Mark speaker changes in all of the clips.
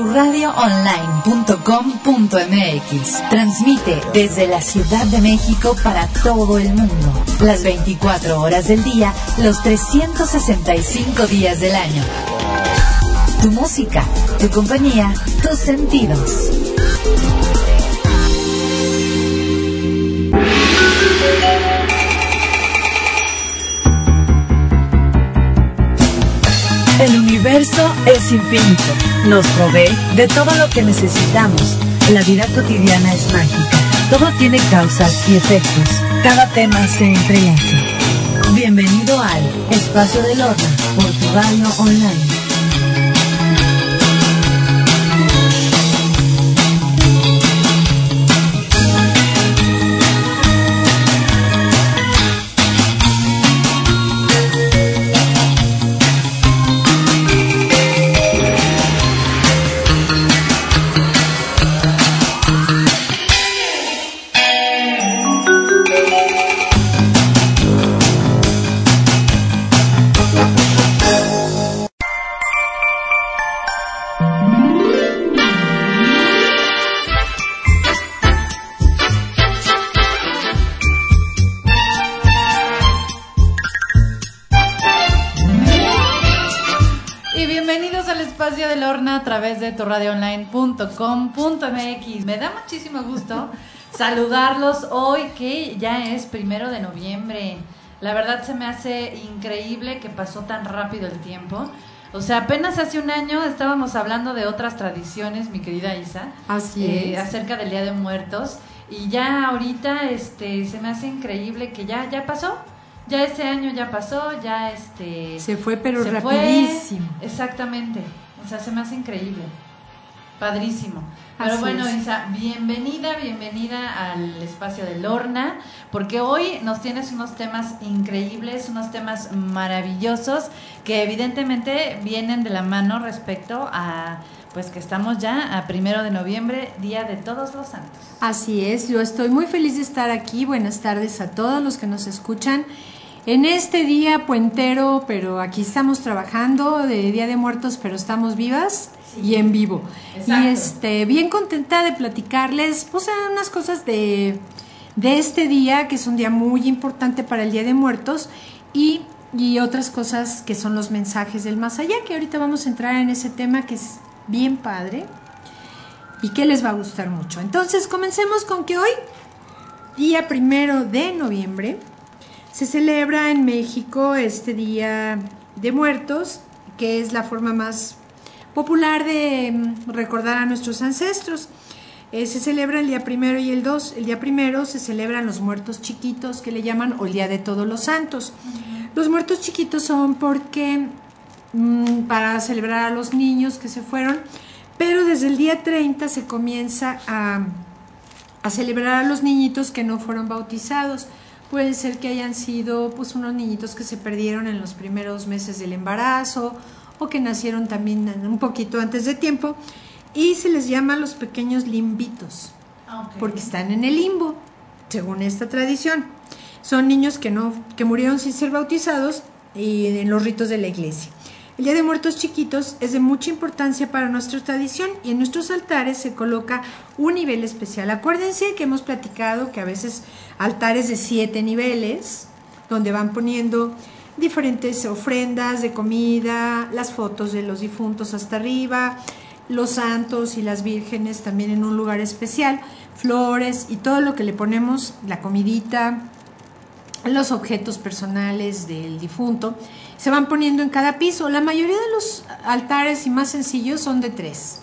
Speaker 1: turradioonline.com.mx. Transmite desde la Ciudad de México para todo el mundo. Las 24 horas del día, los 365 días del año. Tu música, tu compañía, tus sentidos. Universo es infinito. Nos provee de todo lo que necesitamos. La vida cotidiana es mágica. Todo tiene causas y efectos. Cada tema se entrelaza. Bienvenido al Espacio del Horno por tu radio online.
Speaker 2: torradioonline.com.mx. Me da muchísimo gusto saludarlos hoy que ya es primero de noviembre. La verdad se me hace increíble que pasó tan rápido el tiempo. O sea, apenas hace un año estábamos hablando de otras tradiciones, mi querida Isa.
Speaker 3: Así
Speaker 2: eh, Acerca del Día de Muertos. Y ya ahorita este, se me hace increíble que ya, ya pasó. Ya ese año ya pasó, ya este...
Speaker 3: Se fue, pero rapidísimo.
Speaker 2: Exactamente. O sea, se me hace increíble. Padrísimo. Pero bueno, Isa, bienvenida, bienvenida al espacio de Lorna, porque hoy nos tienes unos temas increíbles, unos temas maravillosos que evidentemente vienen de la mano respecto a pues que estamos ya a primero de noviembre, Día de Todos los Santos.
Speaker 3: Así es, yo estoy muy feliz de estar aquí. Buenas tardes a todos los que nos escuchan en este día puentero, pero aquí estamos trabajando de Día de Muertos, pero estamos vivas y en vivo. Y este, bien contenta de platicarles pues, unas cosas de, de este día, que es un día muy importante para el Día de Muertos, y, y otras cosas que son los mensajes del más allá, que ahorita vamos a entrar en ese tema que es bien padre y que les va a gustar mucho. Entonces, comencemos con que hoy, día primero de noviembre, se celebra en México este Día de Muertos, que es la forma más popular de mm, recordar a nuestros ancestros. Eh, se celebra el día primero y el dos. El día primero se celebran los muertos chiquitos, que le llaman o el Día de Todos los Santos. Los muertos chiquitos son porque mm, para celebrar a los niños que se fueron, pero desde el día 30 se comienza a, a celebrar a los niñitos que no fueron bautizados. Puede ser que hayan sido pues unos niñitos que se perdieron en los primeros meses del embarazo o que nacieron también un poquito antes de tiempo y se les llama los pequeños limbitos ah, porque están en el limbo, según esta tradición. Son niños que no que murieron sin ser bautizados y en los ritos de la iglesia. El Día de Muertos Chiquitos es de mucha importancia para nuestra tradición y en nuestros altares se coloca un nivel especial. Acuérdense que hemos platicado que a veces altares de siete niveles, donde van poniendo diferentes ofrendas de comida, las fotos de los difuntos hasta arriba, los santos y las vírgenes también en un lugar especial, flores y todo lo que le ponemos, la comidita, los objetos personales del difunto se van poniendo en cada piso. La mayoría de los altares y más sencillos son de tres.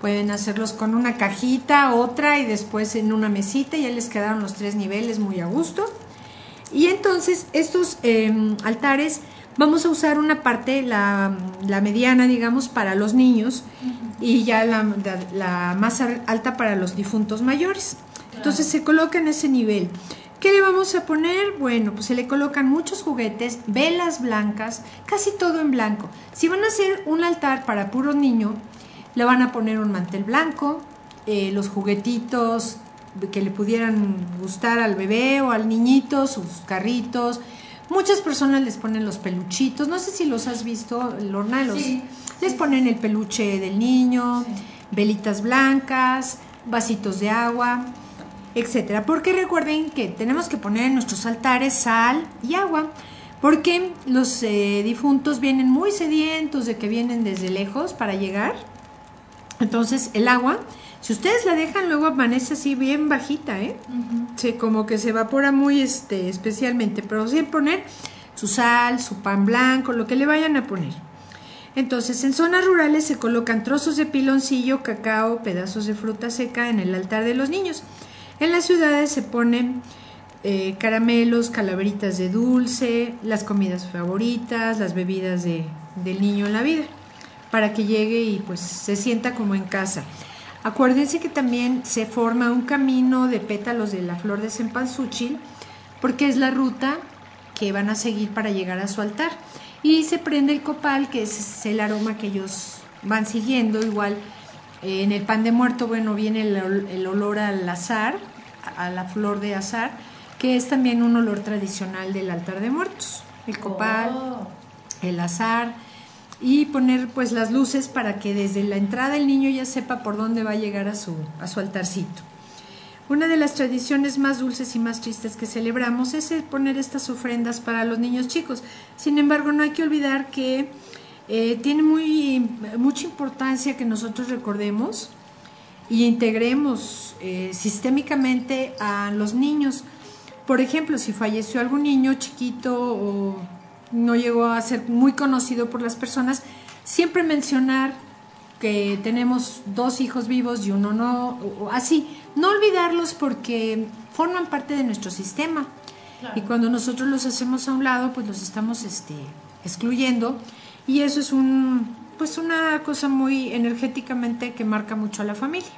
Speaker 3: Pueden hacerlos con una cajita, otra y después en una mesita. Ya les quedaron los tres niveles muy a gusto. Y entonces estos em, altares vamos a usar una parte, la, mediana, digamos, para los niños y ya la, la, más alta para los difuntos mayores. Entonces se coloca en ese nivel. ¿Qué le vamos a poner? Bueno, pues se le colocan muchos juguetes, velas blancas, casi todo en blanco. Si van a hacer un altar para puro niño, le van a poner un mantel blanco, eh, los juguetitos que le pudieran gustar al bebé o al niñito, sus carritos. Muchas personas les ponen los peluchitos, no sé si los has visto, Lorna, los, les ponen el peluche del niño. Sí velitas blancas, vasitos de agua, etcétera. Porque recuerden que tenemos que poner en nuestros altares sal y agua, porque los eh, difuntos vienen muy sedientos de que vienen desde lejos para llegar. Entonces el agua, si ustedes la dejan, luego amanece así bien bajita, ¿eh? Sí, como que se evapora muy este, especialmente, pero sin poner su sal, su pan blanco, lo que le vayan a poner. Entonces, en zonas rurales se colocan trozos de piloncillo, cacao, pedazos de fruta seca en el altar de los niños. En las ciudades se ponen eh, caramelos, calaveritas de dulce, las comidas favoritas, las bebidas de, del niño en la vida, para que llegue y pues se sienta como en casa. Acuérdense que también se forma un camino de pétalos de la flor de cempasúchil, porque es la ruta que van a seguir para llegar a su altar y se prende el copal, que es el aroma que ellos van siguiendo. Igual eh, en el pan de muerto, bueno, viene el, olor al azar, a la flor de azar, que es también un olor tradicional del altar de muertos. El copal, oh. el azar y poner pues las luces para que desde la entrada el niño ya sepa por dónde va a llegar a su, a su altarcito. Una de las tradiciones más dulces y más tristes que celebramos es poner estas ofrendas para los niños chicos. Sin embargo, no hay que olvidar que eh, tiene muy, mucha importancia que nosotros recordemos y integremos eh, sistémicamente a los niños. Por ejemplo, si falleció algún niño chiquito o no llegó a ser muy conocido por las personas, siempre mencionar que tenemos dos hijos vivos y uno no, así, no olvidarlos porque forman parte de nuestro sistema. Y cuando nosotros los hacemos a un lado, pues los estamos este, excluyendo. Y eso es un, pues una cosa muy energéticamente que marca mucho a la familia.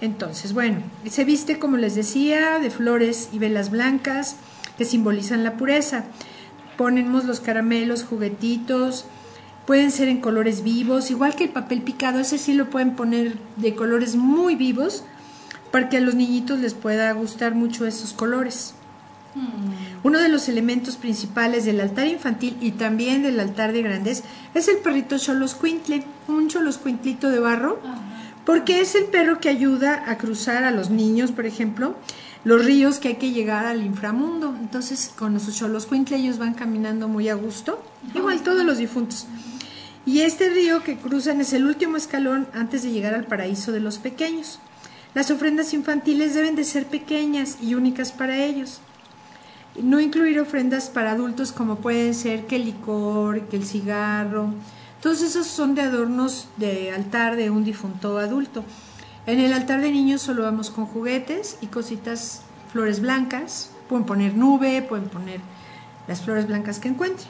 Speaker 3: Entonces, bueno, se viste, como les decía, de flores y velas blancas que simbolizan la pureza. Ponemos los caramelos, juguetitos, pueden ser en colores vivos, igual que el papel picado, ese sí lo pueden poner de colores muy vivos para que a los niñitos les pueda gustar mucho esos colores. Hmm. Uno de los elementos principales del altar infantil y también del altar de grandes es el perrito choloscuintle, un choloscuintlito de barro, porque es el perro que ayuda a cruzar a los niños, por ejemplo, los ríos que hay que llegar al inframundo. Entonces, con los choloscuintle ellos van caminando muy a gusto, igual todos los difuntos. Y este río que cruzan es el último escalón antes de llegar al paraíso de los pequeños. Las ofrendas infantiles deben de ser pequeñas y únicas para ellos. No incluir ofrendas para adultos como pueden ser que el licor, que el cigarro. Todos esos son de adornos de altar de un difunto adulto. En el altar de niños solo vamos con juguetes y cositas, flores blancas. Pueden poner nube, pueden poner las flores blancas que encuentren.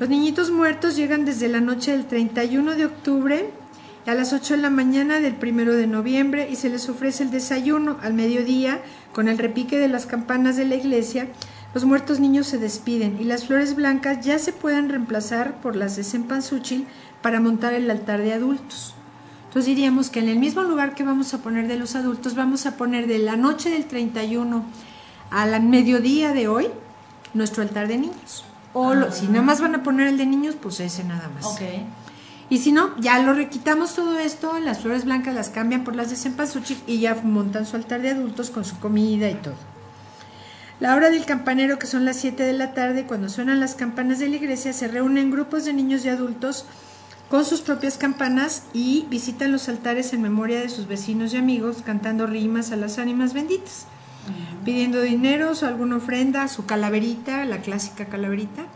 Speaker 3: Los niñitos muertos llegan desde la noche del 31 de octubre a las 8 de la mañana del primero de noviembre y se les ofrece el desayuno al mediodía con el repique de las campanas de la iglesia. Los muertos niños se despiden y las flores blancas ya se pueden reemplazar por las de cempasúchil para montar el altar de adultos. Entonces diríamos que en el mismo lugar que vamos a poner de los adultos, vamos a poner de la noche del 31 al mediodía de hoy nuestro altar de niños. O si nada más van a poner el de niños, pues ese nada más.
Speaker 2: Okay.
Speaker 3: Y si no, ya lo requitamos todo esto, las flores blancas las cambian por las de cempasúchil y ya montan su altar de adultos con su comida y todo. La hora del campanero, que son las 7 de la tarde, cuando suenan las campanas de la iglesia, se reúnen grupos de niños y adultos con sus propias campanas y visitan los altares en memoria de sus vecinos y amigos, cantando rimas a las ánimas benditas, pidiendo dinero o alguna ofrenda, su calaverita, la clásica calaverita.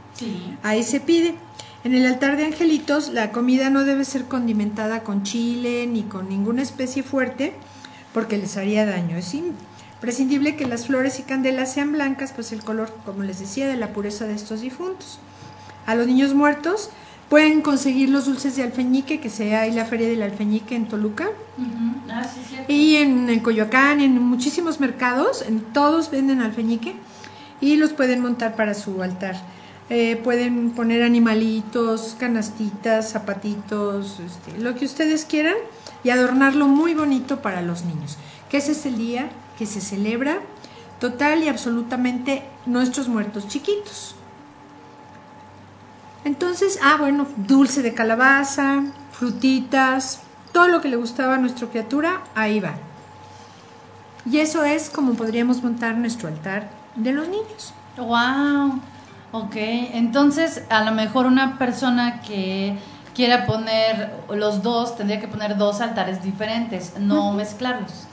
Speaker 3: Ahí se pide. En el altar de angelitos la comida no debe ser condimentada con chile ni con ninguna especie fuerte porque les haría daño. Es imprescindible que las flores y candelas sean blancas, pues el color, como les decía, de la pureza de estos difuntos. A los niños muertos pueden conseguir los dulces de alfeñique, que sea hay la feria del alfeñique en Toluca.
Speaker 2: Ah,
Speaker 3: y en, en, Coyoacán, en muchísimos mercados, en todos venden alfeñique y los pueden montar para su altar. Eh, pueden poner animalitos, canastitas, zapatitos, este, lo que ustedes quieran y adornarlo muy bonito para los niños. Que ese es el día que se celebra total y absolutamente nuestros muertos chiquitos. Entonces, ah, bueno, dulce de calabaza, frutitas, todo lo que le gustaba a nuestra criatura, ahí va. Y eso es como podríamos montar nuestro altar de los niños.
Speaker 2: Wow. Ok, entonces a lo mejor una persona que quiera poner los dos tendría que poner dos altares diferentes, no mezclarlos.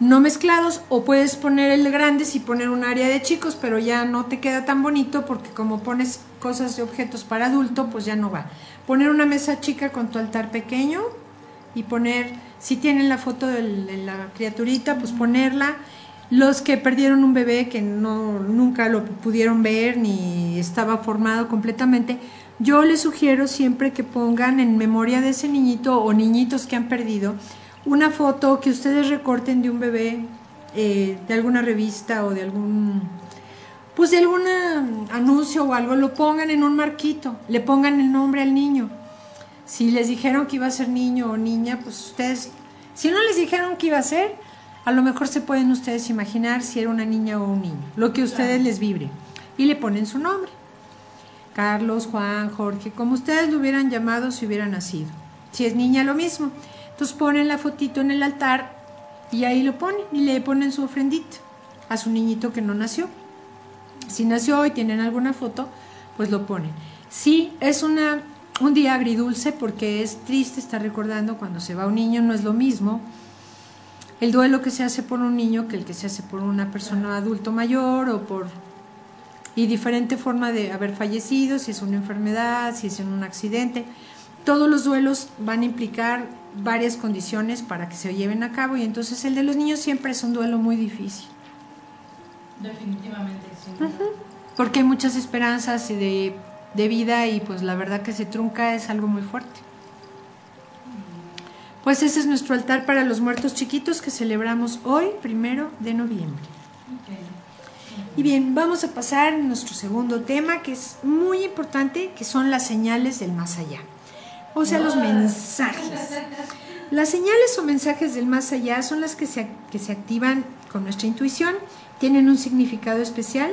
Speaker 3: No mezclados o puedes poner el de grandes y poner un área de chicos, pero ya no te queda tan bonito porque como pones cosas de objetos para adulto, pues ya no va. Poner una mesa chica con tu altar pequeño y poner, si tienen la foto de la criaturita, pues ponerla. Los que perdieron un bebé que no nunca lo pudieron ver ni estaba formado completamente, yo les sugiero siempre que pongan en memoria de ese niñito o niñitos que han perdido una foto que ustedes recorten de un bebé eh, de alguna revista o de algún pues de algún anuncio o algo, lo pongan en un marquito, le pongan el nombre al niño si les dijeron que iba a ser niño o niña, pues ustedes, si no les dijeron que iba a ser, a lo mejor se pueden ustedes imaginar si era una niña o un niño, lo que ustedes les vibre. Y le ponen su nombre. Carlos, Juan, Jorge, como ustedes lo hubieran llamado si hubiera nacido. Si es niña, lo mismo. Entonces ponen la fotito en el altar y ahí lo ponen y le ponen su ofrendito a su niñito que no nació. Si nació y tienen alguna foto, pues lo ponen. Si es una un día agridulce porque es triste estar recordando cuando se va un niño, no es lo mismo el duelo que se hace por un niño que el que se hace por una persona adulto mayor o por y diferente forma de haber fallecido, si es una enfermedad, si es en un accidente. Todos los duelos van a implicar varias condiciones para que se lleven a cabo y entonces el de los niños siempre es un duelo muy difícil.
Speaker 2: Definitivamente, sí.
Speaker 3: Porque hay muchas esperanzas y de de vida y pues la verdad que se trunca es algo muy fuerte. Pues ese es nuestro altar para los muertos chiquitos que celebramos hoy, primero de noviembre. Y bien, vamos a pasar a nuestro segundo tema que es muy importante, que son las señales del más allá. O sea, los mensajes. Las señales o mensajes del más allá son las que se, que se activan con nuestra intuición, tienen un significado especial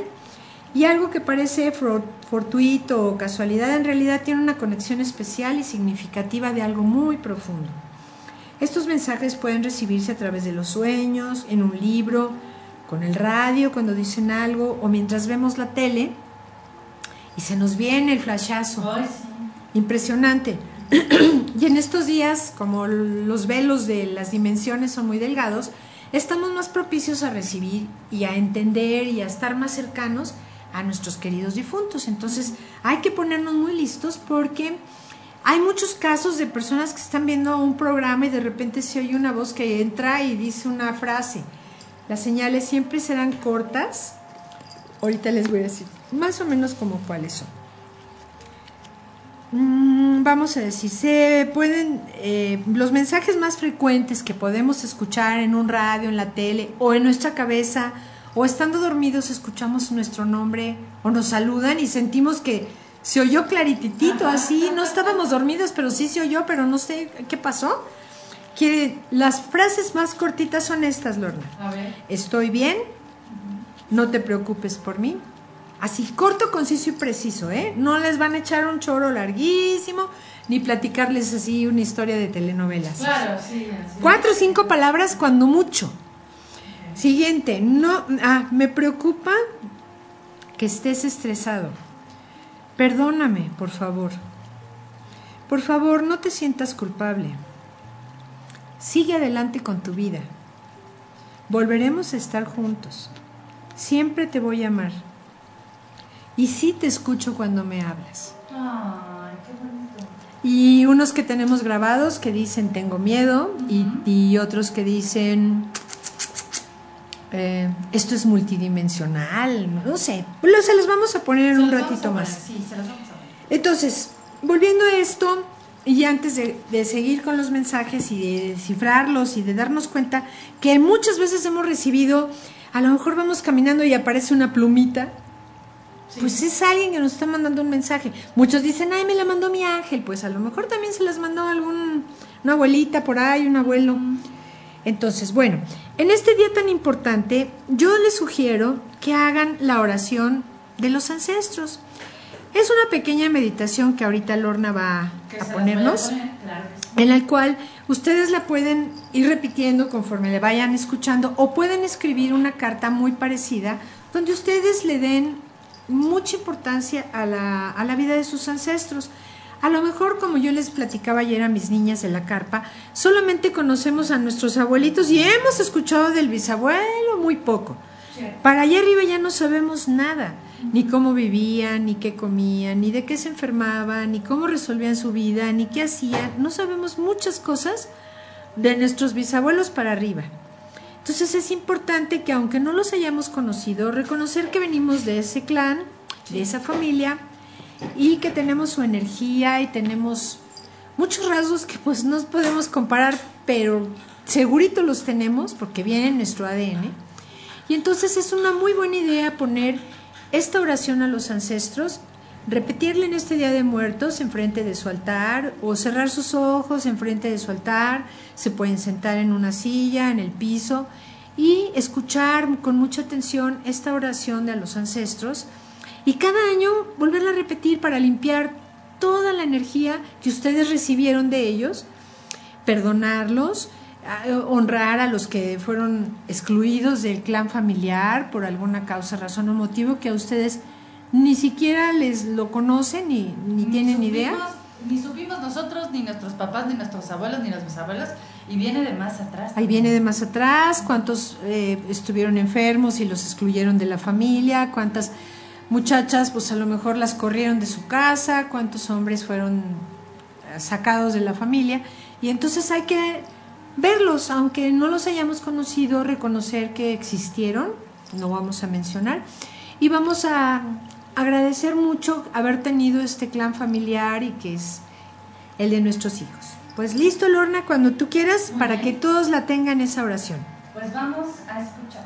Speaker 3: y algo que parece fortuito o casualidad en realidad tiene una conexión especial y significativa de algo muy profundo. Estos mensajes pueden recibirse a través de los sueños, en un libro, con el radio cuando dicen algo o mientras vemos la tele y se nos viene el flashazo. Impresionante. y en estos días, como los velos de las dimensiones son muy delgados, estamos más propicios a recibir y a entender y a estar más cercanos a nuestros queridos difuntos. Entonces hay que ponernos muy listos porque hay muchos casos de personas que están viendo un programa y de repente se oye una voz que entra y dice una frase. Las señales siempre serán cortas. Ahorita les voy a decir más o menos como cuáles son. Mm, vamos a decir, se pueden, eh, los mensajes más frecuentes que podemos escuchar en un radio, en la tele o en nuestra cabeza o estando dormidos escuchamos nuestro nombre o nos saludan y sentimos que se oyó clarititito, así, no estábamos dormidos, pero sí se oyó, pero no sé qué pasó. Que las frases más cortitas son estas, Lorna. Estoy bien, no te preocupes por mí. Así, corto, conciso y preciso, ¿eh? No les van a echar un choro larguísimo, ni platicarles así una historia de telenovelas.
Speaker 2: Claro, sí.
Speaker 3: Cuatro o cinco palabras cuando mucho. Siguiente, no, ah, me preocupa que estés estresado. Perdóname, por favor. Por favor, no te sientas culpable. Sigue adelante con tu vida. Volveremos a estar juntos. Siempre te voy a amar. Y sí te escucho cuando me hablas.
Speaker 2: Ay, qué bonito.
Speaker 3: Y unos que tenemos grabados que dicen tengo miedo y, y otros que dicen eh, esto es multidimensional, no sé, se los vamos a poner en un ratito más.
Speaker 2: Sí, se los vamos a poner.
Speaker 3: Entonces, volviendo a esto, y antes de, de, seguir con los mensajes y de descifrarlos y de darnos cuenta que muchas veces hemos recibido, a lo mejor vamos caminando y aparece una plumita, pues es alguien que nos está mandando un mensaje. Muchos dicen, ay, me la mandó mi ángel, pues a lo mejor también se las mandó algún, una abuelita por ahí, un abuelo. Entonces, bueno, en este día tan importante, yo les sugiero que hagan la oración de los ancestros. Es una pequeña meditación que ahorita Lorna va a ponernos, en la cual Ustedes la pueden ir repitiendo conforme le vayan escuchando o pueden escribir una carta muy parecida donde ustedes le den mucha importancia a la, a la vida de sus ancestros. A lo mejor, como yo les platicaba ayer a mis niñas de la carpa, solamente conocemos a nuestros abuelitos y hemos escuchado del bisabuelo muy poco. Para allá arriba ya no sabemos nada, ni cómo vivían, ni qué comían, ni de qué se enfermaban, ni cómo resolvían su vida, ni qué hacían. No sabemos muchas cosas de nuestros bisabuelos para arriba. Entonces es importante que aunque no los hayamos conocido, reconocer que venimos de ese clan, de esa familia, y que tenemos su energía y tenemos muchos rasgos que pues no podemos comparar, pero segurito los tenemos porque viene en nuestro ADN. Y entonces es una muy buena idea poner esta oración a los ancestros, repetirle en este Día de Muertos enfrente de su altar o cerrar sus ojos enfrente de su altar, se pueden sentar en una silla, en el piso y escuchar con mucha atención esta oración de a los ancestros y cada año volverla a repetir para limpiar toda la energía que ustedes recibieron de ellos, perdonarlos, honrar a los que fueron excluidos del clan familiar por alguna causa, razón o motivo que a ustedes ni siquiera les lo conocen ni, ni, tienen idea.
Speaker 2: Ni supimos nosotros, ni nuestros papás, ni nuestros abuelos, ni los bisabuelos, y viene de más atrás.
Speaker 3: Ahí viene de más atrás, cuántos eh, estuvieron enfermos y los excluyeron de la familia, cuántas muchachas, pues a lo mejor las corrieron de su casa, cuántos hombres fueron sacados de la familia. Y entonces hay que verlos, aunque no los hayamos conocido, reconocer que existieron, no vamos a mencionar, y vamos a agradecer mucho haber tenido este clan familiar y que es el de nuestros hijos. Pues listo, Lorna, cuando tú quieras, para que todos la tengan esa oración.
Speaker 2: Pues vamos a escuchar.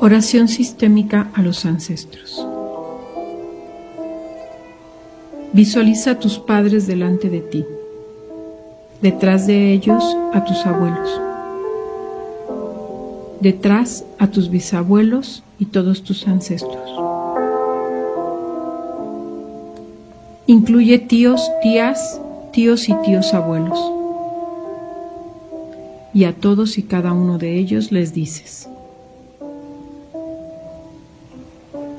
Speaker 4: Oración sistémica a los ancestros. Visualiza a tus padres delante de ti, detrás de ellos a tus abuelos, detrás a tus bisabuelos y todos tus ancestros. Incluye tíos, tías, tíos y tíos abuelos. Y a todos y cada uno de ellos les dices,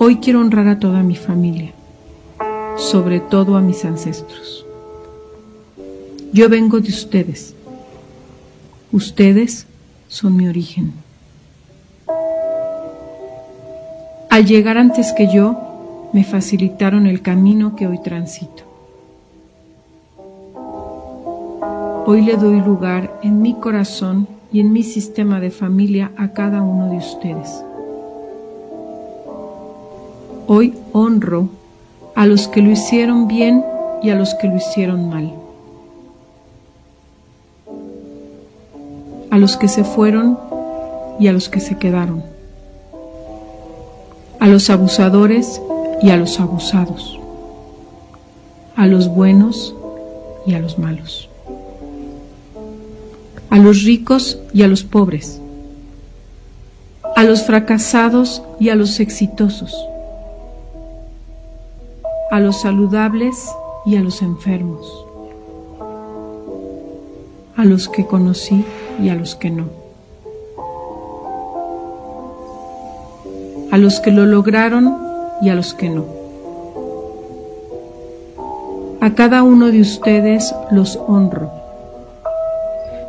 Speaker 4: Hoy quiero honrar a toda mi familia, sobre todo a mis ancestros. Yo vengo de ustedes. Ustedes son mi origen. Al llegar antes que yo, me facilitaron el camino que hoy transito. Hoy le doy lugar en mi corazón y en mi sistema de familia a cada uno de ustedes. Hoy honro a los que lo hicieron bien y a los que lo hicieron mal. A los que se fueron y a los que se quedaron. A los abusadores y a los abusados. A los buenos y a los malos. A los ricos y a los pobres. A los fracasados y a los exitosos a los saludables y a los enfermos, a los que conocí y a los que no, a los que lo lograron y a los que no. A cada uno de ustedes los honro,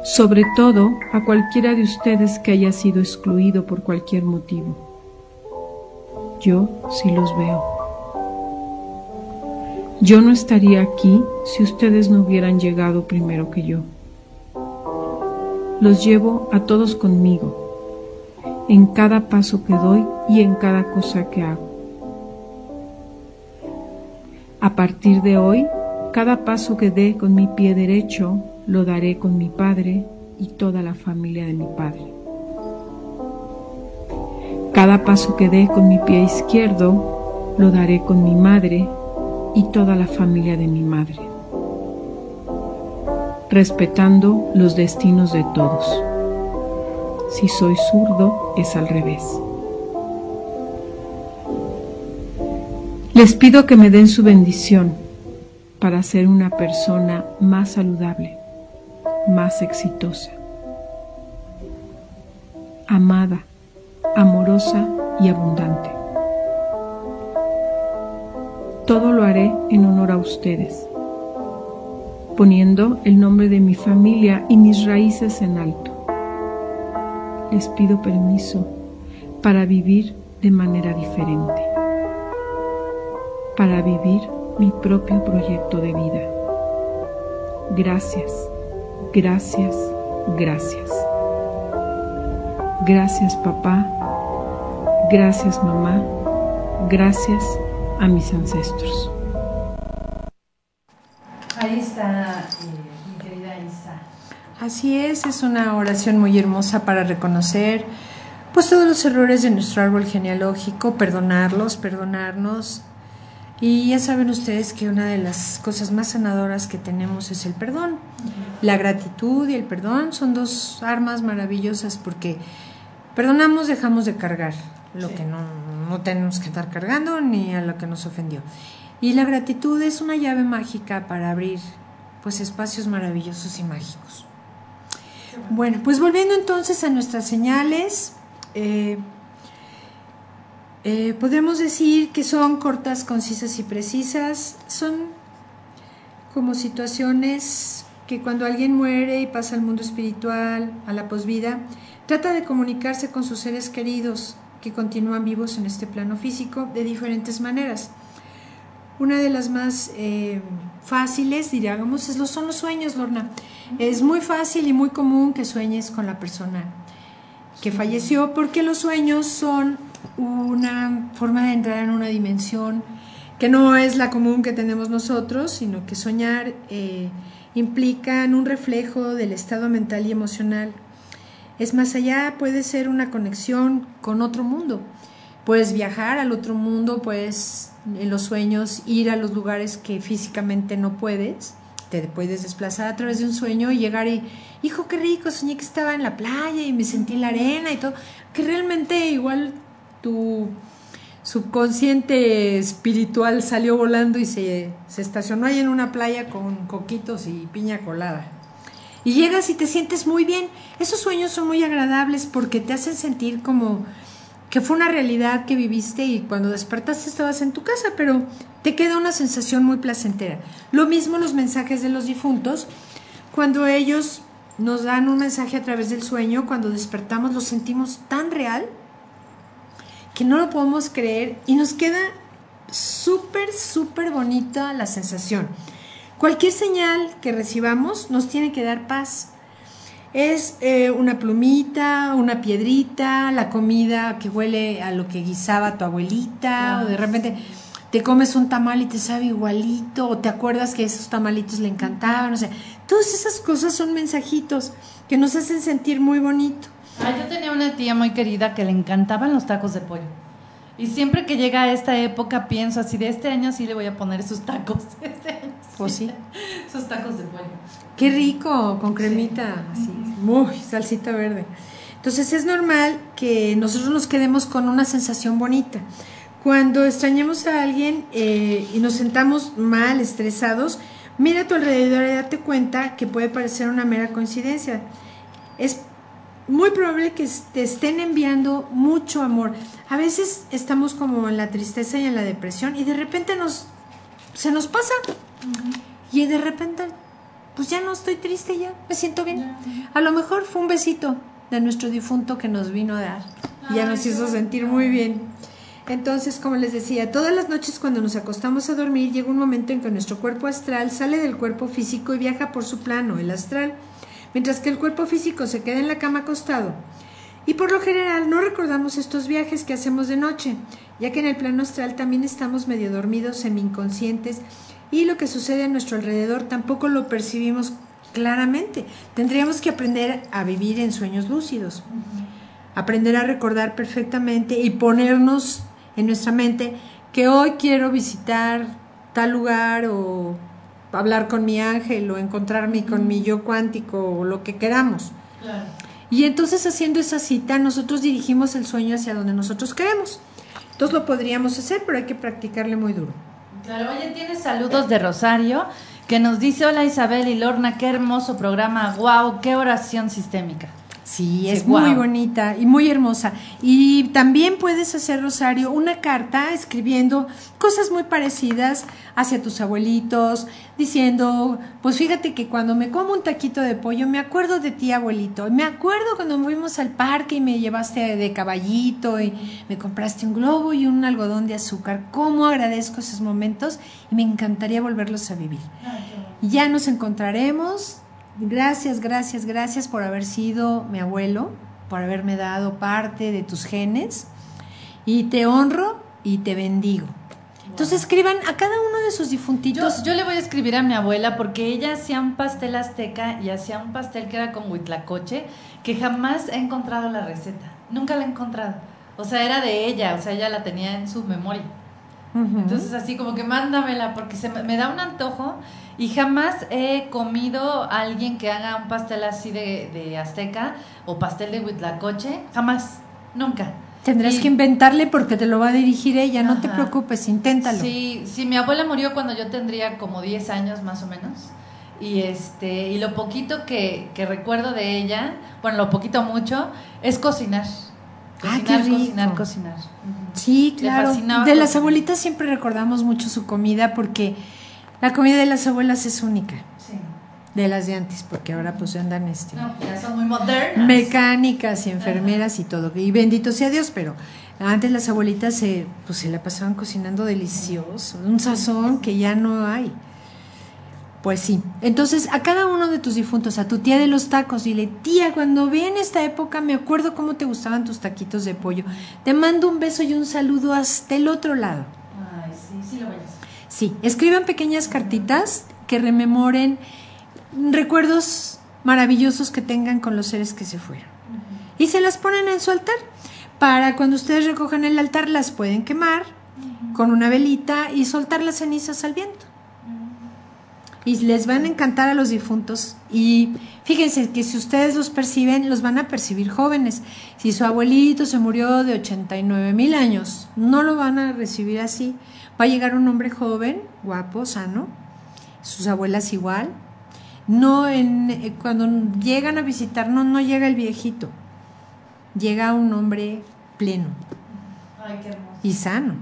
Speaker 4: sobre todo a cualquiera de ustedes que haya sido excluido por cualquier motivo. Yo sí los veo. Yo no estaría aquí si ustedes no hubieran llegado primero que yo. Los llevo a todos conmigo, en cada paso que doy y en cada cosa que hago. A partir de hoy, cada paso que dé con mi pie derecho, lo daré con mi padre y toda la familia de mi padre. Cada paso que dé con mi pie izquierdo, lo daré con mi madre y toda la familia de mi madre, respetando los destinos de todos. Si soy zurdo, es al revés. Les pido que me den su bendición para ser una persona más saludable, más exitosa, amada, amorosa y abundante. Todo lo haré en honor a ustedes, poniendo el nombre de mi familia y mis raíces en alto. Les pido permiso para vivir de manera diferente, para vivir mi propio proyecto de vida. Gracias, gracias, gracias. Gracias papá, gracias mamá, gracias a mis ancestros.
Speaker 2: Ahí está, eh, mi querida Isa.
Speaker 3: Así es, es una oración muy hermosa para reconocer pues todos los errores de nuestro árbol genealógico, perdonarlos, perdonarnos. Y ya saben ustedes que una de las cosas más sanadoras que tenemos es el perdón. La gratitud y el perdón son dos armas maravillosas porque perdonamos, dejamos de cargar lo que no, no tenemos que estar cargando ni a lo que nos ofendió. Y la gratitud es una llave mágica para abrir pues espacios maravillosos y mágicos. Bueno, pues volviendo entonces a nuestras señales, eh, eh, podemos decir que son cortas, concisas y precisas. Son como situaciones que cuando alguien muere y pasa al mundo espiritual, a la posvida, trata de comunicarse con sus seres queridos que continúan vivos en este plano físico de diferentes maneras. Una de las más eh, fáciles, diríamos, es son los sueños, Lorna. Es muy fácil y muy común que sueñes con la persona que falleció porque los sueños son una forma de entrar en una dimensión que no es la común que tenemos nosotros, sino que soñar eh, implica un reflejo del estado mental y emocional. Es más allá, puede ser una conexión con otro mundo. Puedes viajar al otro mundo, puedes en los sueños ir a los lugares que físicamente no puedes te puedes desplazar a través de un sueño y llegar y, hijo, qué rico, soñé que estaba en la playa y me sentí en la arena y todo, que realmente igual tu subconsciente espiritual salió volando y se, se estacionó ahí en una playa con coquitos y piña colada. Y llegas y te sientes muy bien. Esos sueños son muy agradables porque te hacen sentir como que fue una realidad que viviste y cuando despertaste estabas en tu casa, pero te queda una sensación muy placentera. Lo mismo los mensajes de los difuntos, cuando ellos nos dan un mensaje a través del sueño, cuando despertamos lo sentimos tan real que no lo podemos creer y nos queda súper, súper bonita la sensación. Cualquier señal que recibamos nos tiene que dar paz. Es eh, una plumita, una piedrita, la comida que huele a lo que guisaba tu abuelita, o de repente te comes un tamal y te sabe igualito, o te acuerdas que esos tamalitos le encantaban, o sea, todas esas cosas son mensajitos que nos hacen sentir muy bonito.
Speaker 2: Ah, yo tenía una tía muy querida que le encantaban los tacos de pollo. Y siempre que llega a esta época pienso así, de este año sí le voy a poner sus tacos. Este año
Speaker 3: sí.
Speaker 2: Sus tacos de pollo.
Speaker 3: Qué rico, con cremita, así, muy salsita verde. Entonces es normal que nosotros nos quedemos con una sensación bonita. Cuando extrañemos a alguien eh, y nos sentamos mal, estresados, mira a tu alrededor y date cuenta que puede parecer una mera coincidencia. Es muy probable que te estén enviando mucho amor. A veces estamos como en la tristeza y en la depresión y de repente nos se nos pasa. Y de repente, pues ya no estoy triste, ya me siento bien. A lo mejor fue un besito de nuestro difunto que nos vino a dar. Y ya nos hizo sentir muy bien. Entonces, como les decía, todas las noches cuando nos acostamos a dormir llega un momento en que nuestro cuerpo astral sale del cuerpo físico y viaja por su plano, el astral, mientras que el cuerpo físico se queda en la cama acostado. Y por lo general no recordamos estos viajes que hacemos de noche, ya que en el plano astral también estamos medio dormidos, semi-inconscientes, y lo que sucede a nuestro alrededor tampoco lo percibimos claramente. Tendríamos que aprender a vivir en sueños lúcidos, aprender a recordar perfectamente y ponernos en nuestra mente que hoy quiero visitar tal lugar o hablar con mi ángel o encontrarme con mi yo cuántico o lo que queramos. Y entonces haciendo esa cita nosotros dirigimos el sueño hacia donde nosotros queremos. Entonces lo podríamos hacer, pero hay que practicarle muy duro.
Speaker 2: Claro, oye, tienes saludos de Rosario que nos dice, hola Isabel y Lorna, qué hermoso programa, wow, qué oración sistémica.
Speaker 3: Sí, es muy bonita y muy hermosa. Y también puedes hacer, Rosario, una carta escribiendo cosas muy parecidas hacia tus abuelitos, diciendo, pues fíjate que cuando me como un taquito de pollo, me acuerdo de ti, abuelito. Me acuerdo cuando fuimos al parque y me llevaste de caballito y me compraste un globo y un algodón de azúcar. ¿Cómo agradezco esos momentos? Y me encantaría volverlos a vivir. Ya nos encontraremos Gracias, gracias, gracias por haber sido mi abuelo, por haberme dado parte de tus genes. Y te honro y te bendigo. Entonces escriban a cada uno de sus difuntitos.
Speaker 2: Yo, le voy a escribir a mi abuela porque ella hacía un pastel azteca y hacía un pastel que era con huitlacoche que jamás he encontrado la receta. Nunca la he encontrado. O sea, era de ella, o sea, ella la tenía en su memoria. Entonces así como que mándamela porque se me, da un antojo y jamás he comido a alguien que haga un pastel así de, azteca o pastel de huitlacoche. Jamás. Nunca.
Speaker 3: Tendrás que inventarle porque te lo va a dirigir ella, no te preocupes, inténtalo.
Speaker 2: Sí, sí, mi abuela murió cuando yo tendría como 10 años más o menos. Y este y lo poquito que, que recuerdo de ella, bueno, lo poquito mucho, es cocinar.
Speaker 3: Cocinar, ah, qué rico.
Speaker 2: cocinar, cocinar.
Speaker 3: Sí, claro. De las abuelitas siempre recordamos mucho su comida porque la comida de las abuelas es única. Sí. De las de antes, porque ahora pues andan este.
Speaker 2: No, ya son muy modernas.
Speaker 3: Mecánicas y enfermeras y todo. Y bendito sea Dios, pero antes las abuelitas se, pues se la pasaban cocinando delicioso. Un sazón que ya no hay. Pues sí. Entonces, a cada uno de tus difuntos, a tu tía de los tacos, dile, tía, cuando vi en esta época me acuerdo cómo te gustaban tus taquitos de pollo. Te mando un beso y un saludo hasta el otro lado.
Speaker 2: Ay, sí, sí lo ves.
Speaker 3: Sí, escriban pequeñas cartitas que rememoren recuerdos maravillosos que tengan con los seres que se fueron. Y se las ponen en su altar. Para cuando ustedes recojan el altar, las pueden quemar con una velita y soltar las cenizas al viento. Y les van a encantar a los difuntos. Y fíjense que si ustedes los perciben, los van a percibir jóvenes. Si su abuelito se murió de 89 mil años, no lo van a recibir así Va a llegar un hombre joven, guapo, sano, sus abuelas igual. No en, eh, cuando llegan a visitarnos no llega el viejito, llega un hombre pleno y sano.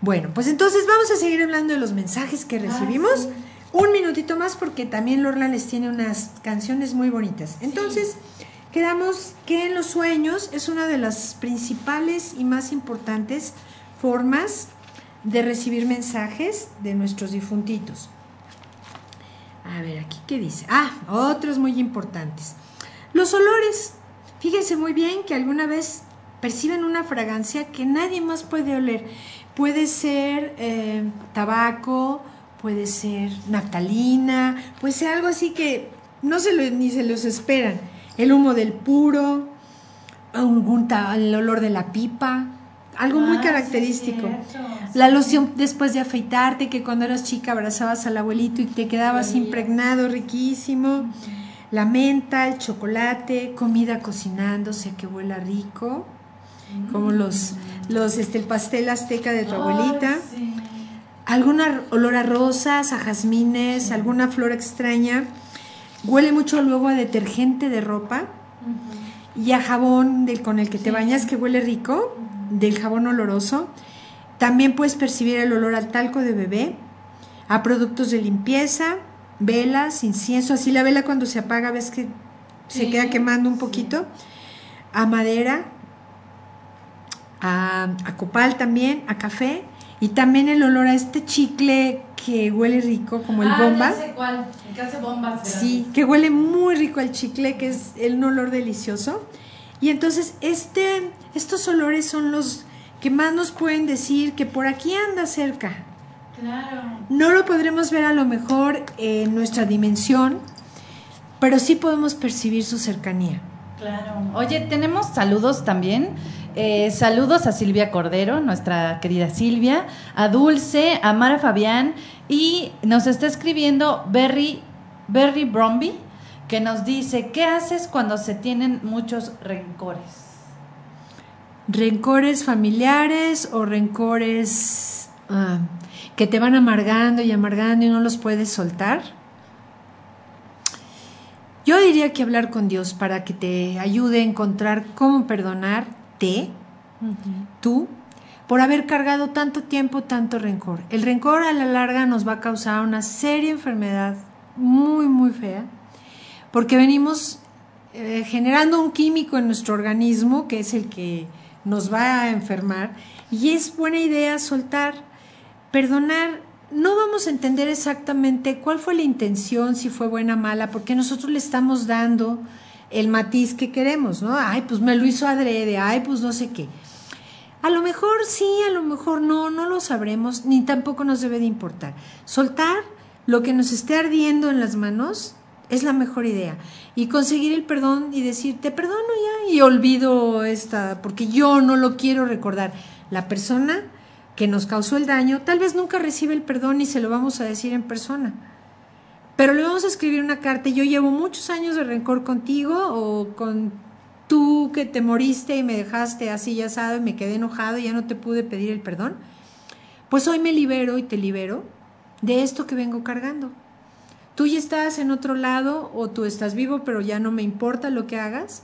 Speaker 3: Bueno, pues entonces vamos a seguir hablando de los mensajes que recibimos. Un minutito más porque también Lorla les tiene unas canciones muy bonitas. Entonces, quedamos que en los sueños es una de las principales y más importantes formas de recibir mensajes de nuestros difuntitos. A ver, aquí qué dice. Ah, otros muy importantes. Los olores. Fíjense muy bien que alguna vez perciben una fragancia que nadie más puede oler. Puede ser eh, tabaco, puede ser naftalina, puede ser algo así que no se lo, ni se los esperan. El humo del puro, el olor de la pipa, algo muy ah, característico. la loción después de afeitarte, que cuando eras chica abrazabas al abuelito y te quedabas impregnado, riquísimo. La menta, el chocolate, comida cocinándose que huela rico, como los, los este, el pastel azteca de tu abuelita. Alguna olor a rosas, a jazmines, alguna flor extraña. Huele mucho luego a detergente de ropa y a jabón del, con el que te bañas que huele rico del jabón oloroso. También puedes percibir el olor al talco de bebé, a productos de limpieza, velas, incienso. Así la vela cuando se apaga ves que se queda quemando un poquito. A madera, a, copal también, a café. Y también el olor a este chicle que huele rico, como el
Speaker 2: ah,
Speaker 3: bomba.
Speaker 2: cuál, el que hace bombas.
Speaker 3: Sí, que huele muy rico el chicle, que es el olor delicioso. Y entonces este, estos olores son los que más nos pueden decir que por aquí anda cerca.
Speaker 2: Claro.
Speaker 3: No lo podremos ver a lo mejor en nuestra dimensión, pero sí podemos percibir su cercanía.
Speaker 2: Claro. Oye, tenemos saludos también. Eh, saludos a Silvia Cordero, nuestra querida Silvia, a Dulce, a Mara Fabián y nos está escribiendo Berry, Berry Bromby que nos dice, ¿qué haces cuando se tienen muchos rencores?
Speaker 3: rencores familiares o rencores ah, que te van amargando y amargando y no los puedes soltar. Yo diría que hablar con Dios para que te ayude a encontrar cómo perdonarte, tú, por haber cargado tanto tiempo, tanto rencor. El rencor a la larga nos va a causar una seria enfermedad muy, muy fea, porque venimos eh, generando un químico en nuestro organismo que es el que nos va a enfermar y es buena idea soltar, perdonar. No vamos a entender exactamente cuál fue la intención, si fue buena o mala, porque nosotros le estamos dando el matiz que queremos, ¿no? Ay, pues me lo hizo adrede, ay, pues no sé qué. A lo mejor sí, a lo mejor no, no lo sabremos, ni tampoco nos debe de importar. Soltar lo que nos esté ardiendo en las manos es la mejor idea. Y conseguir el perdón y decir, te perdono ya y olvido esta, porque yo no lo quiero recordar. La persona que nos causó el daño tal vez nunca recibe el perdón y se lo vamos a decir en persona. Pero le vamos a escribir una carta. Yo llevo muchos años de rencor contigo o con tú que te moriste y me dejaste así ya sabes, me quedé enojado y ya no te pude pedir el perdón. Pues hoy me libero y te libero de esto que vengo cargando tú ya estás en otro lado o tú estás vivo, pero ya no me importa lo que hagas.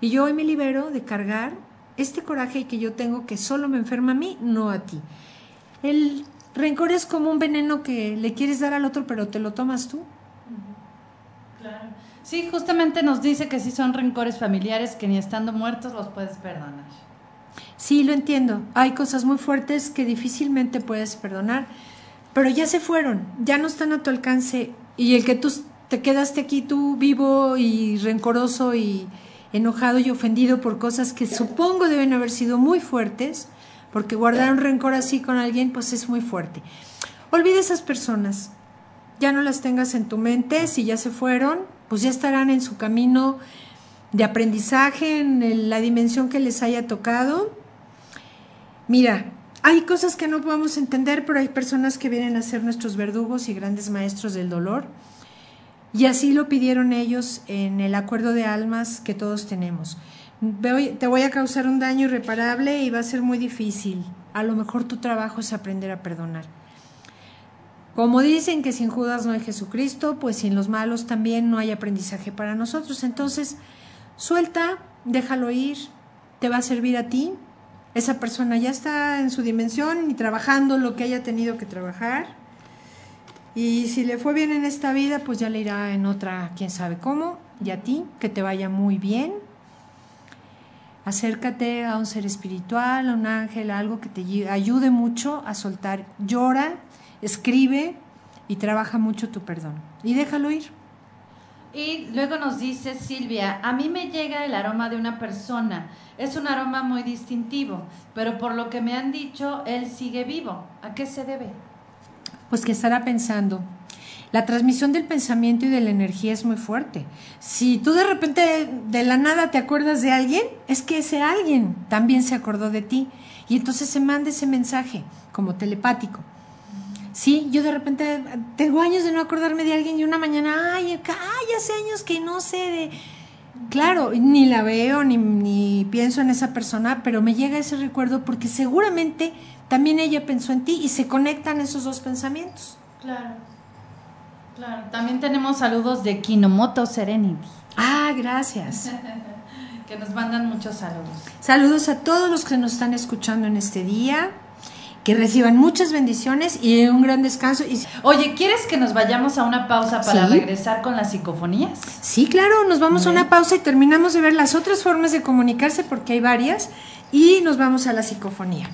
Speaker 3: Y yo hoy me libero de cargar este coraje que yo tengo que solo me enferma a mí, no a ti. El rencor es como un veneno que le quieres dar al otro, pero te lo tomas tú.
Speaker 2: Claro. Sí, justamente nos dice que si son rencores familiares que ni estando muertos los puedes perdonar.
Speaker 3: Sí, lo entiendo. Hay cosas muy fuertes que difícilmente puedes perdonar, pero ya se fueron, ya no están a tu alcance y el que tú te quedaste aquí tú vivo y rencoroso y enojado y ofendido por cosas que supongo deben haber sido muy fuertes, porque guardar un rencor así con alguien pues es muy fuerte. Olvide esas personas, ya no las tengas en tu mente, si ya se fueron, pues ya estarán en su camino de aprendizaje, en la dimensión que les haya tocado. Mira, hay cosas que no podemos entender, pero hay personas que vienen a ser nuestros verdugos y grandes maestros del dolor. Y así lo pidieron ellos en el acuerdo de almas que todos tenemos. Te voy a causar un daño irreparable y va a ser muy difícil. A lo mejor tu trabajo es aprender a perdonar. Como dicen que sin Judas no hay Jesucristo, pues sin los malos también no hay aprendizaje para nosotros. Entonces, suelta, déjalo ir, te va a servir a ti, esa persona ya está en su dimensión y trabajando lo que haya tenido que trabajar. Y si le fue bien en esta vida, pues ya le irá en otra, quién sabe cómo. Y a ti, que te vaya muy bien. Acércate a un ser espiritual, a un ángel, a algo que te ayude mucho a soltar. Llora, escribe y trabaja mucho tu perdón. Y déjalo ir.
Speaker 2: Y luego nos dice Silvia, a mí me llega el aroma de una persona. Es un aroma muy distintivo, pero por lo que me han dicho, él sigue vivo. ¿A qué se debe?
Speaker 3: Pues que estará pensando. La transmisión del pensamiento y de la energía es muy fuerte. Si tú de repente de la nada te acuerdas de alguien, es que ese alguien también se acordó de ti. Y entonces se manda ese mensaje como telepático. Sí, yo de repente tengo años de no acordarme de alguien y una mañana, ay, ay, hace años que no sé de... Claro, ni la veo ni, ni pienso en esa persona, pero me llega ese recuerdo porque seguramente también ella pensó en ti y se conectan esos dos pensamientos.
Speaker 2: Claro, claro. También tenemos saludos de Kinomoto Serenity.
Speaker 3: Ah, gracias.
Speaker 2: que nos mandan muchos saludos.
Speaker 3: Saludos a todos los que nos están escuchando en este día que reciban muchas bendiciones y un gran descanso. Y...
Speaker 2: Oye, ¿quieres que nos vayamos a una pausa para regresar con las psicofonías?
Speaker 3: Sí, claro, nos vamos a una pausa y terminamos de ver las otras formas de comunicarse porque hay varias y nos vamos a la psicofonía.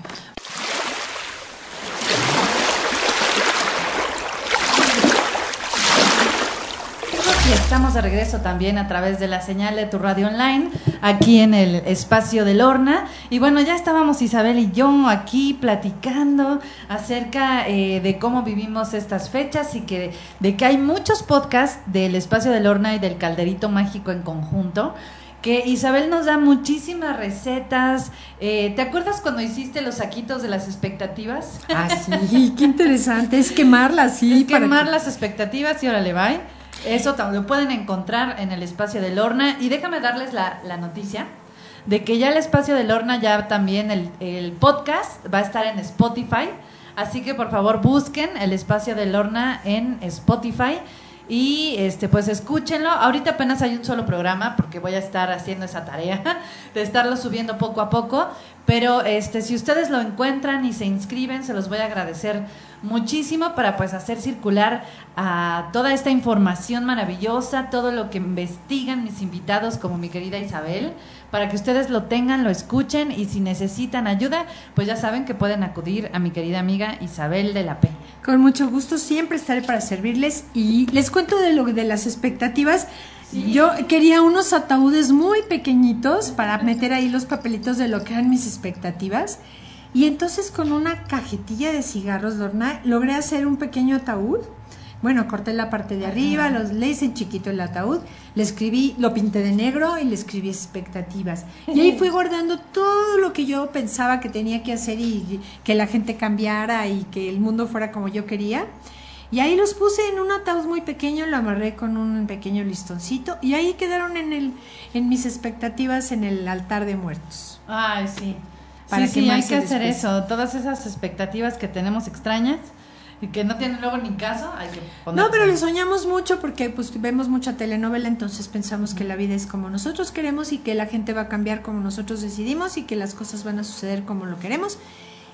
Speaker 2: Estamos de regreso también a través de la señal de tu radio online, aquí en el espacio de Lorna. Y bueno, ya estábamos Isabel y yo aquí platicando acerca eh, de cómo vivimos estas fechas y que de que hay muchos podcasts del espacio de Lorna y del Calderito Mágico en conjunto que Isabel nos da muchísimas recetas. Eh, ¿Te acuerdas cuando hiciste los saquitos de las expectativas?
Speaker 3: Ah, sí, qué interesante. Es quemarlas, sí.
Speaker 2: Es quemar las expectativas y ahora le va. Eso lo pueden encontrar en el espacio de Lorna. Y déjame darles la, noticia de que ya el espacio de Lorna, ya también el, el podcast va a estar en Spotify. Así que por favor busquen el espacio de Lorna en Spotify y este pues escúchenlo. Ahorita apenas hay un solo programa porque voy a estar haciendo esa tarea de estarlo subiendo poco a poco, pero este si ustedes lo encuentran y se inscriben, se los voy a agradecer muchísimo para pues hacer circular a toda esta información maravillosa, todo lo que investigan mis invitados como mi querida Isabel, para que ustedes lo tengan, lo escuchen y si necesitan ayuda, pues ya saben que pueden acudir a mi querida amiga Isabel de la P.
Speaker 3: Con mucho gusto, siempre estaré para servirles y les cuento de lo de las expectativas. Yo quería unos ataúdes muy pequeñitos para meter ahí los papelitos de lo que eran mis expectativas. Y entonces con una cajetilla de cigarros, Lorna, logré hacer un pequeño ataúd. Bueno, corté la parte de arriba, los, le hice en chiquito el ataúd, le escribí, lo pinté de negro y le escribí expectativas. Y ahí fui guardando todo lo que yo pensaba que tenía que hacer y que la gente cambiara y que el mundo fuera como yo quería. Y ahí los puse en un ataúd muy pequeño, lo amarré con un pequeño listoncito y ahí quedaron en, el, en mis expectativas en el altar de muertos.
Speaker 2: Ay, sí. Para sí, que sí hay que hacer eso. Todas esas expectativas que tenemos extrañas y que no tienen luego ni caso, hay que
Speaker 3: No, pero lo soñamos mucho porque pues vemos mucha telenovela, entonces pensamos que la vida es como nosotros queremos y que la gente va a cambiar como nosotros decidimos y que las cosas van a suceder como lo queremos.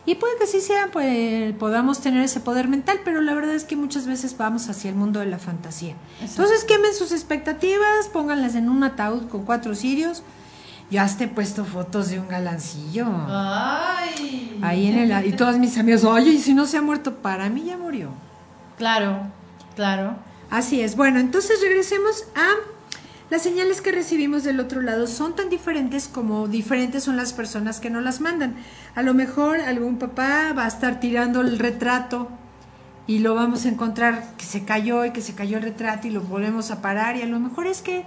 Speaker 3: Y puede que sí sea, pues podamos tener ese poder mental, pero la verdad es que muchas veces vamos hacia el mundo de la fantasía. Entonces quemen sus expectativas, pónganlas en un ataúd con cuatro cirios yo hasta he puesto fotos de un galancillo.
Speaker 2: Ay.
Speaker 3: Ahí en el y todos mis amigos, oye, y si no se ha muerto, para mí ya murió.
Speaker 2: Claro, claro.
Speaker 3: Así es. Bueno, entonces regresemos a las señales que recibimos del otro lado son tan diferentes como diferentes son las personas que nos las mandan. A lo mejor algún papá va a estar tirando el retrato y lo vamos a encontrar que se cayó y que se cayó el retrato y lo volvemos a parar y a lo mejor es que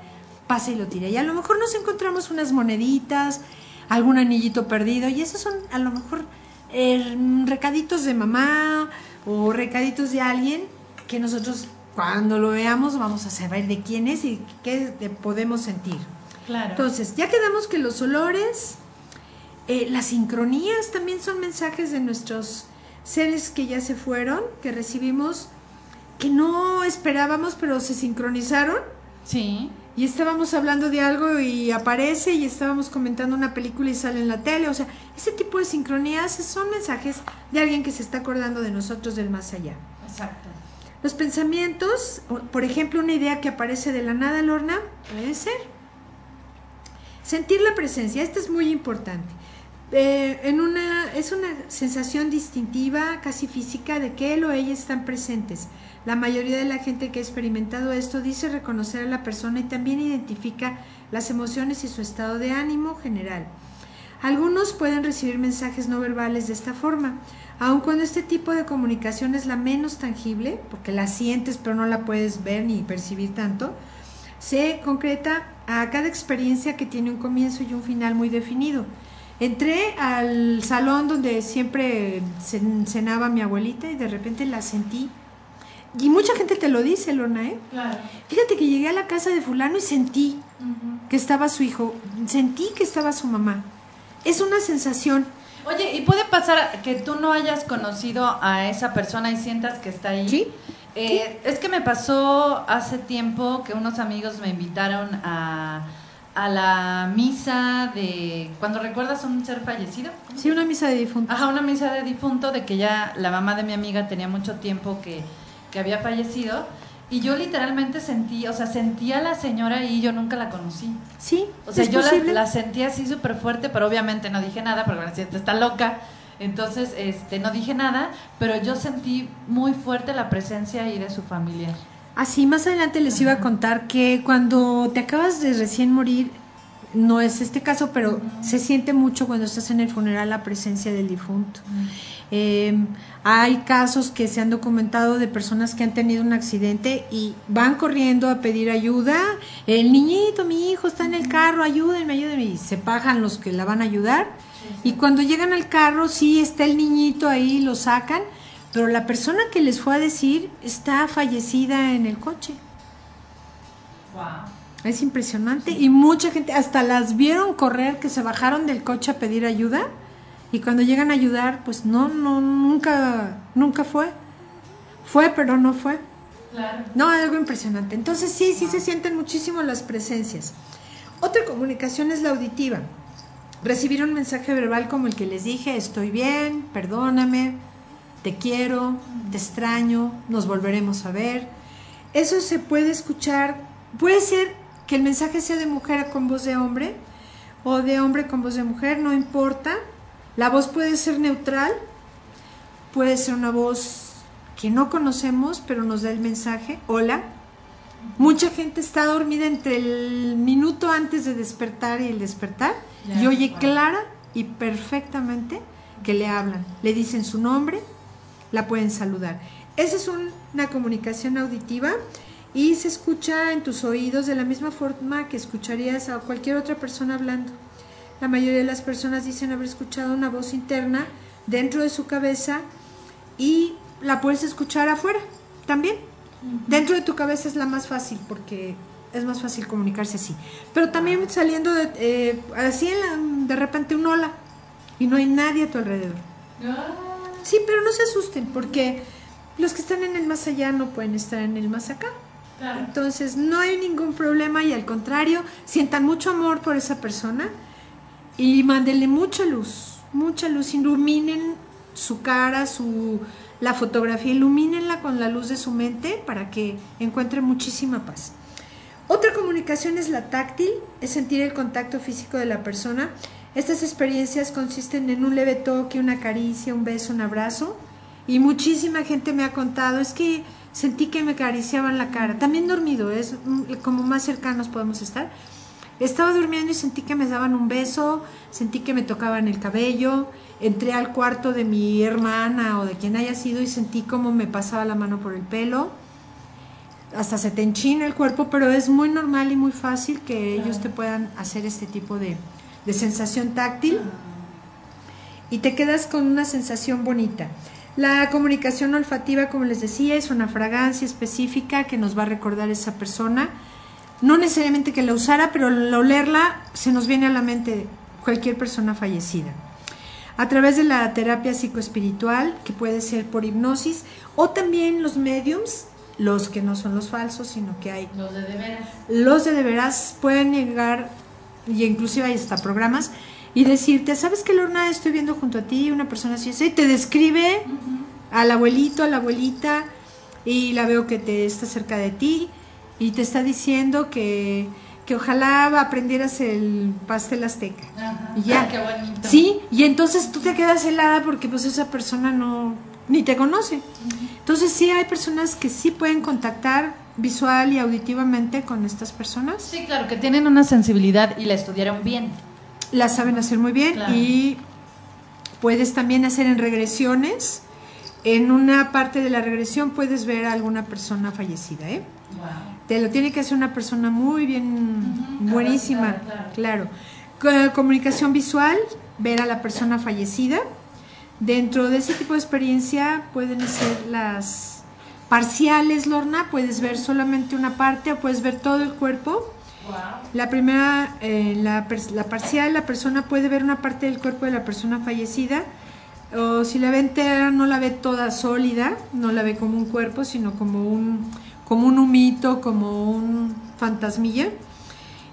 Speaker 3: pasa y lo tira. Y a lo mejor nos encontramos unas moneditas, algún anillito perdido, y esos son a lo mejor eh, recaditos de mamá o recaditos de alguien que nosotros cuando lo veamos vamos a saber de quién es y qué podemos sentir.
Speaker 2: Claro.
Speaker 3: Entonces, ya quedamos que los olores, eh, las sincronías también son mensajes de nuestros seres que ya se fueron, que recibimos, que no esperábamos, pero se sincronizaron.
Speaker 2: Sí
Speaker 3: y estábamos hablando de algo y aparece y estábamos comentando una película y sale en la tele. O sea, ese tipo de sincronías son mensajes de alguien que se está acordando de nosotros del más allá.
Speaker 2: Exacto.
Speaker 3: Los pensamientos, por ejemplo, una idea que aparece de la nada, Lorna, puede ser. Sentir la presencia, esto es muy importante. Eh, en una, es una sensación distintiva, casi física, de que él o ella están presentes la mayoría de la gente que ha experimentado esto dice reconocer a la persona y también identifica las emociones y su estado de ánimo general. Algunos pueden recibir mensajes no verbales de esta forma, aun cuando este tipo de comunicación es la menos tangible, porque la sientes pero no la puedes ver ni percibir tanto, se concreta a cada experiencia que tiene un comienzo y un final muy definido. Entré al salón donde siempre cenaba mi abuelita y de repente la sentí y mucha gente te lo dice, Lorna, ¿eh?
Speaker 2: Claro.
Speaker 3: Fíjate que llegué a la casa de fulano y sentí que estaba su hijo, sentí que estaba su mamá. Es una sensación.
Speaker 2: Oye, ¿y puede pasar que tú no hayas conocido a esa persona y sientas que está ahí?
Speaker 3: Sí.
Speaker 2: Eh, es que me pasó hace tiempo que unos amigos me invitaron a, a la misa de... Cuando recuerdas un ser fallecido.
Speaker 3: Sí, una misa de difunto.
Speaker 2: Ajá, una misa de difunto de que ya la mamá de mi amiga tenía mucho tiempo que que había fallecido. Y yo literalmente sentí, o sea, sentía a la señora y yo nunca la conocí.
Speaker 3: Sí,
Speaker 2: o sea, yo la, la, sentí así súper fuerte, pero obviamente no dije nada, porque me está loca. Entonces, este, no dije nada, pero yo sentí muy fuerte la presencia ahí de su familia.
Speaker 3: Así, más adelante les iba a contar que cuando te acabas de recién morir, no es este caso, pero se siente mucho cuando estás en el funeral la presencia del difunto. Eh, hay casos que se han documentado de personas que han tenido un accidente y van corriendo a pedir ayuda. El niñito, mi hijo está en el carro, ayúdenme, ayúdenme. Y se pagan los que la van a ayudar. Y cuando llegan al carro, sí está el niñito ahí, lo sacan, pero la persona que les fue a decir está fallecida en el coche.
Speaker 2: Wow.
Speaker 3: Es impresionante y mucha gente, hasta las vieron correr, que se bajaron del coche a pedir ayuda y cuando llegan a ayudar, pues no, no, nunca, nunca fue. Fue, pero no fue.
Speaker 2: Claro.
Speaker 3: No, algo impresionante. Entonces sí, sí se sienten muchísimo las presencias. Otra comunicación es la auditiva. Recibir un mensaje verbal como el que les dije, estoy bien, perdóname, te quiero, te extraño, nos volveremos a ver. Eso se puede escuchar, puede ser que el mensaje sea de mujer con voz de hombre o de hombre con voz de mujer, no importa. La voz puede ser neutral, puede ser una voz que no conocemos, pero nos da el mensaje, hola. Mucha gente está dormida entre el minuto antes de despertar y el despertar y oye clara y perfectamente que le hablan. Le dicen su nombre, la pueden saludar. Esa es una comunicación auditiva y se escucha en tus oídos de la misma forma que escucharías a cualquier otra persona hablando. La mayoría de las personas dicen haber escuchado una voz interna dentro de su cabeza y la puedes escuchar afuera también. Dentro de tu cabeza es la más fácil porque es más fácil comunicarse así. Pero también saliendo de, eh, así de repente un hola y no hay nadie a tu alrededor.
Speaker 2: Ah.
Speaker 3: Sí, pero no se asusten porque los que están en el más allá no pueden estar en el más acá.
Speaker 2: Claro.
Speaker 3: Entonces no hay ningún problema y al contrario, sientan mucho amor por esa persona y mándenle mucha luz, mucha luz, iluminen su cara, su la fotografía, ilumínenla con la luz de su mente para que encuentre muchísima paz. Otra comunicación es la táctil, es sentir el contacto físico de la persona. Estas experiencias consisten en un leve toque, una caricia, un beso, un abrazo. Y muchísima gente me ha contado, es que sentí que me acariciaban la cara. También dormido, es como más cercanos podemos estar. Estaba durmiendo y sentí que me daban un beso, sentí que me tocaban el cabello, entré al cuarto de mi hermana o de quien haya sido y sentí como me pasaba la mano por el pelo. Hasta se te enchina el cuerpo, pero es muy normal y muy fácil que ellos te puedan hacer este tipo de, de sensación táctil y te quedas con una sensación bonita. La comunicación olfativa, como les decía, es una fragancia específica que nos va a recordar esa persona. No necesariamente que la usara, pero al olerla se nos viene a la mente cualquier persona fallecida. A través de la terapia psicoespiritual, que puede ser por hipnosis, o también los mediums, los que no son los falsos, sino que hay
Speaker 2: Los de de veras.
Speaker 3: los de de veras pueden llegar, y inclusive hay hasta programas, y decirte, ¿sabes qué, Lorna? Estoy viendo junto a ti una persona así, así", y te describe al abuelito, a la abuelita, y la veo que te está cerca de ti, y te está diciendo que, que ojalá aprendieras el pastel azteca.
Speaker 2: Ajá.
Speaker 3: Y ya.
Speaker 2: Qué bonito.
Speaker 3: Sí, y entonces tú te quedas helada porque pues esa persona no, ni te conoce. Entonces sí hay personas que sí pueden contactar visual y auditivamente con estas personas.
Speaker 2: Sí, claro, que tienen una sensibilidad y la estudiaron bien.
Speaker 3: La saben hacer muy bien
Speaker 2: Claro.
Speaker 3: y puedes también hacer en regresiones. En una parte de la regresión puedes ver a alguna persona fallecida, ¿eh?
Speaker 2: Wow.
Speaker 3: Te lo tiene que hacer una persona muy bien, buenísima, claro. Co- Comunicación visual, ver a la persona fallecida. Dentro de ese tipo de experiencia pueden ser las parciales, Lorna, puedes ver solamente una parte o puedes ver todo el cuerpo. La primera, eh, la, la parcial, la persona puede ver una parte del cuerpo de la persona fallecida, o si la ve entera, no la ve toda sólida, no la ve como un cuerpo, sino como un, como un humito, como un fantasmilla.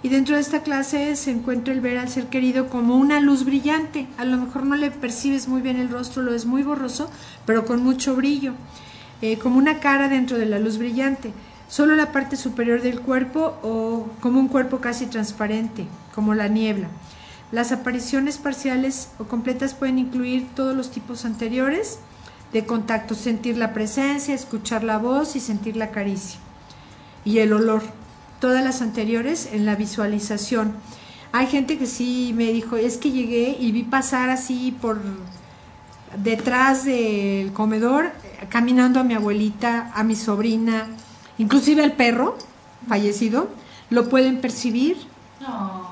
Speaker 3: Y dentro de esta clase se encuentra el ver al ser querido como una luz brillante. A lo mejor no le percibes muy bien el rostro, lo es muy borroso, pero con mucho brillo, eh, como una cara dentro de la luz brillante. Solo la parte superior del cuerpo o como un cuerpo casi transparente, como la niebla. Las apariciones parciales o completas pueden incluir todos los tipos anteriores de contacto, sentir la presencia, escuchar la voz y sentir la caricia y el olor. Todas las anteriores en la visualización. Hay gente que sí me dijo, es que llegué y vi pasar así por detrás del comedor, caminando a mi abuelita, a mi sobrina, inclusive al perro fallecido, lo pueden percibir,
Speaker 2: No.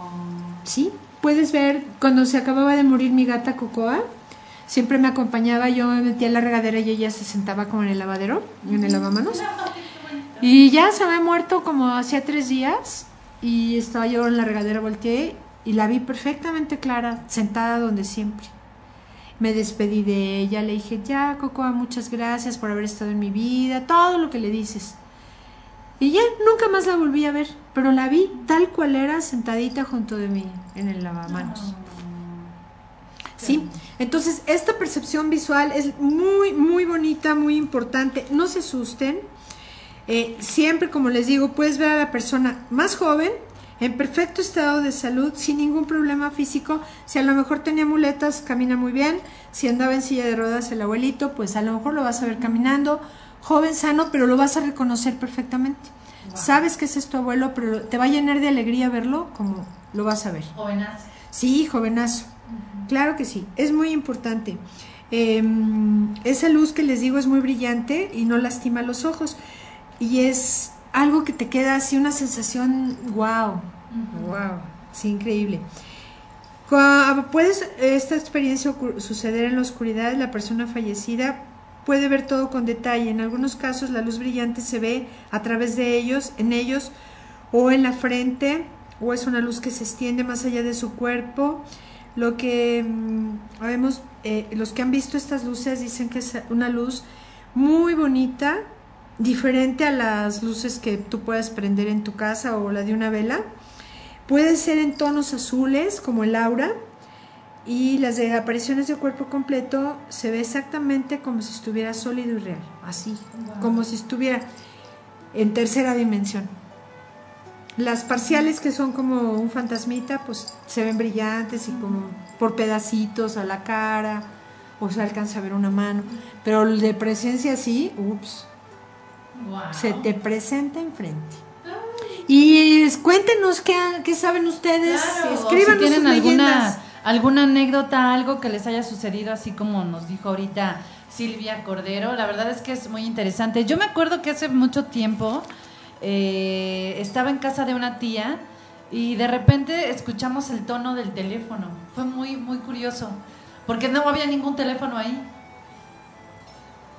Speaker 3: ¿sí? Puedes ver, cuando se acababa de morir mi gata Cocoa, siempre me acompañaba, yo me metía en la regadera y ella se sentaba como en el lavadero, en el lavamanos. Y ya se había muerto como hacía tres días y estaba yo en la regadera, volteé y la vi perfectamente clara, sentada donde siempre. Me despedí de ella, le dije, ya, Cocoa, muchas gracias por haber estado en mi vida, todo lo que le dices. Y ya, nunca más la volví a ver, pero la vi tal cual era, sentadita junto de mí, en el lavamanos. ¿Sí? Entonces, esta percepción visual es muy, muy bonita, muy importante. No se asusten. Eh, siempre, como les digo, puedes ver a la persona más joven, en perfecto estado de salud, sin ningún problema físico. Si a lo mejor tenía muletas, camina muy bien. Si andaba en silla de ruedas el abuelito, pues a lo mejor lo vas a ver caminando. Joven, sano, pero lo vas a reconocer perfectamente. Sabes que ese es tu abuelo, pero te va a llenar de alegría verlo como lo vas a ver.
Speaker 2: Jovenazo.
Speaker 3: Sí, jovenazo. Claro que sí, es muy importante. Em, esa luz que les digo es muy brillante y no lastima los ojos. Y es algo que te queda así, una sensación, wow, wow, sí, increíble. Puede esta experiencia suceder en la oscuridad, la persona fallecida puede ver todo con detalle. En algunos casos la luz brillante se ve a través de ellos, en ellos, o en la frente, o es una luz que se extiende más allá de su cuerpo. Lo que mm, eh, los que han visto estas luces dicen que es una luz muy bonita, diferente a las luces que tú puedas prender en tu casa o la de una vela. Puede ser en tonos azules como el aura y las de apariciones de cuerpo completo se ve exactamente como si estuviera sólido y real, así, como si estuviera en tercera dimensión. Las parciales que son como un fantasmita, pues se ven brillantes y como por pedacitos a la cara, o se alcanza a ver una mano. Pero el de presencia sí, ups, se te presenta enfrente. Y cuéntenos qué, qué saben ustedes, escríbanos
Speaker 2: si tienen alguna, alguna anécdota, algo que les haya sucedido, así como nos dijo ahorita Silvia Cordero. La verdad es que es muy interesante. Yo me acuerdo que hace mucho tiempo eh, estaba en casa de una tía y de repente escuchamos el tono del teléfono. Fue muy, muy curioso, porque no había ningún teléfono ahí.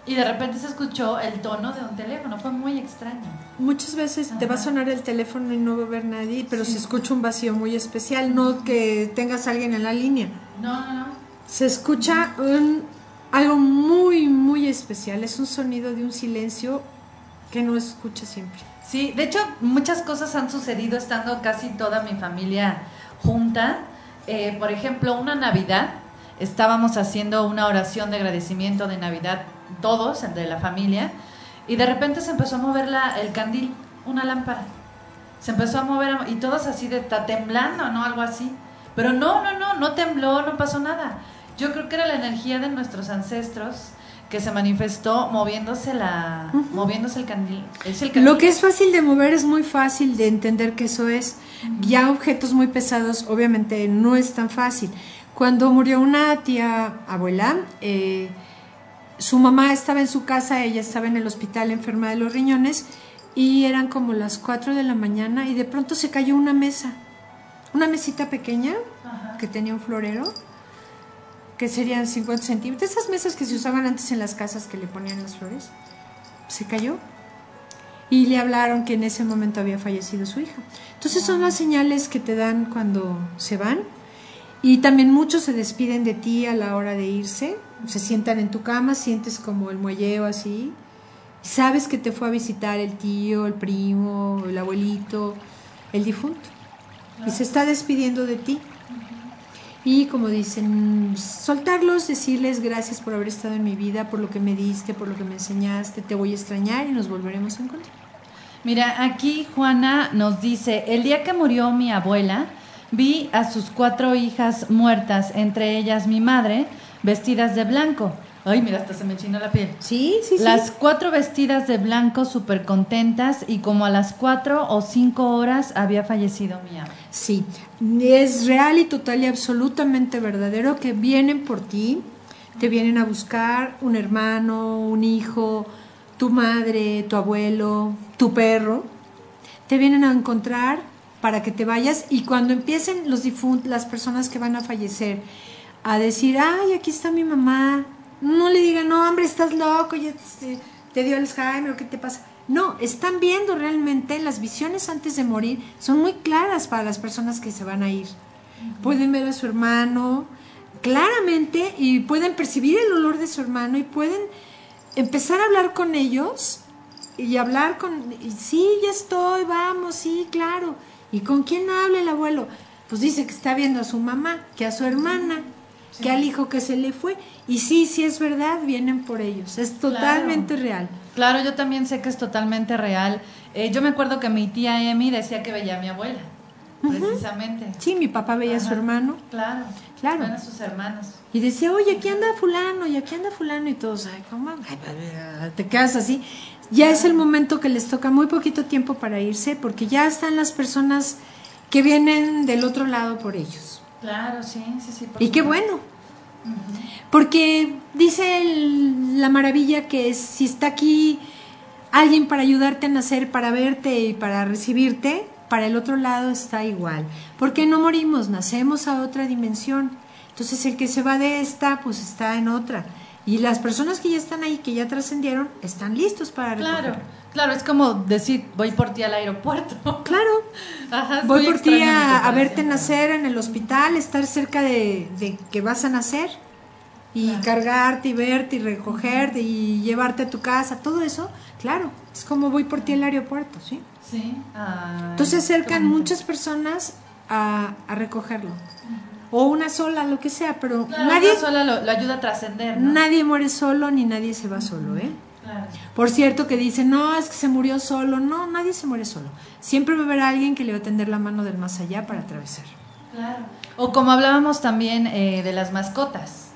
Speaker 2: Y de repente se escuchó el tono de un teléfono, fue muy extraño.
Speaker 3: Muchas veces te va a sonar el teléfono y no va a haber nadie, pero se escucha un vacío muy especial, no que tengas a alguien en la línea.
Speaker 2: No, no, no.
Speaker 3: Se escucha un, algo muy, muy especial, es un sonido de un silencio que no escucha siempre.
Speaker 2: Sí, de hecho muchas cosas han sucedido estando casi toda mi familia junta. Eh, por ejemplo, una Navidad, estábamos haciendo una oración de agradecimiento de Navidad todos, de la familia, y de repente se empezó a mover la, el candil, una lámpara. Se empezó a mover y todos así de, está temblando, ¿no? Algo así. Pero no, no, no, no tembló, no pasó nada. Yo creo que era la energía de nuestros ancestros que se manifestó moviéndose la moviéndose el candil.
Speaker 3: Lo que es fácil de mover es muy fácil de entender que eso es. Ya objetos muy pesados obviamente no es tan fácil. Cuando murió una tía abuela, eh, su mamá estaba en su casa, ella estaba en el hospital enferma de los riñones y eran como las 4 de la mañana y de pronto se cayó una mesa, una mesita pequeña que tenía un florero que serían 50 centímetros, esas mesas que se usaban antes en las casas que le ponían las flores, se cayó. Y le hablaron que en ese momento había fallecido su hija. Entonces son las señales que te dan cuando se van. Y también muchos se despiden de ti a la hora de irse. Se sientan en tu cama, sientes como el muelleo así. sabes que te fue a visitar el tío, el primo, el abuelito, el difunto. Y se está despidiendo de ti y como dicen, soltarlos, decirles gracias por haber estado en mi vida, por lo que me diste, por lo que me enseñaste, te voy a extrañar y nos volveremos a encontrar.
Speaker 2: Mira, aquí Juana nos dice, el día que murió mi abuela, vi a sus cuatro hijas muertas, entre ellas mi madre, vestidas de blanco. Ay, mira, hasta se me china la piel.
Speaker 3: Sí, sí, sí.
Speaker 2: Las cuatro vestidas de blanco, súper contentas, y como a las cuatro o cinco horas había fallecido mi abuela.
Speaker 3: Sí, es real y total y absolutamente verdadero que vienen por ti, te vienen a buscar un hermano, un hijo, tu madre, tu abuelo, tu perro, te vienen a encontrar para que te vayas y cuando empiecen los difuntos, las personas que van a fallecer, a decir, ay, aquí está mi mamá, no le digan, no, hombre, estás loco, ya ¿Te dio Alzheimer qué te pasa? No, están viendo realmente las visiones antes de morir, son muy claras para las personas que se van a ir. Pueden ver a su hermano claramente y pueden percibir el olor de su hermano y pueden empezar a hablar con ellos y hablar con, y, sí, ya estoy, vamos, sí, claro. ¿Y con quién habla el abuelo? Pues dice que está viendo a su mamá, que a su hermana, que al hijo que se le fue. Y sí, sí es verdad, vienen por ellos. Es totalmente real.
Speaker 2: Claro, yo también sé que es totalmente real. Eh, yo me acuerdo que mi tía Emi decía que veía a mi abuela, precisamente.
Speaker 3: Sí, mi papá veía a su hermano.
Speaker 2: Claro, claro. a sus hermanos.
Speaker 3: Y decía, oye, aquí anda fulano, y aquí anda fulano, y todos, ay, ¿cómo? te quedas así. Ya es el momento que les toca muy poquito tiempo para irse, porque ya están las personas que vienen del otro lado por ellos.
Speaker 2: Claro, sí, sí, sí.
Speaker 3: y qué bueno, porque dice la maravilla que si está aquí alguien para ayudarte a nacer, para verte y para recibirte, para el otro lado está igual. Porque no morimos, nacemos a otra dimensión. Entonces el que se va de esta, pues está en otra. Y las personas que ya están ahí, que ya trascendieron, están listos para
Speaker 2: Claro, claro, es como decir, voy por ti al aeropuerto.
Speaker 3: Claro, voy por ti a, verte nacer en el hospital, estar cerca de, que vas a nacer y cargarte y verte y recogerte y llevarte a tu casa, todo eso, claro, es como voy por ti al aeropuerto, ¿sí?
Speaker 2: Sí.
Speaker 3: Entonces se acercan muchas personas a, a recogerlo o una sola, lo que sea, pero nadie...
Speaker 2: Una sola lo, ayuda a trascender.
Speaker 3: Nadie muere solo ni nadie se va solo, ¿eh? Por cierto que dicen, no, es que se murió solo. No, nadie se muere solo. Siempre va a haber alguien que le va a tender la mano del más allá para atravesar.
Speaker 2: Claro. O como hablábamos también eh, de las mascotas.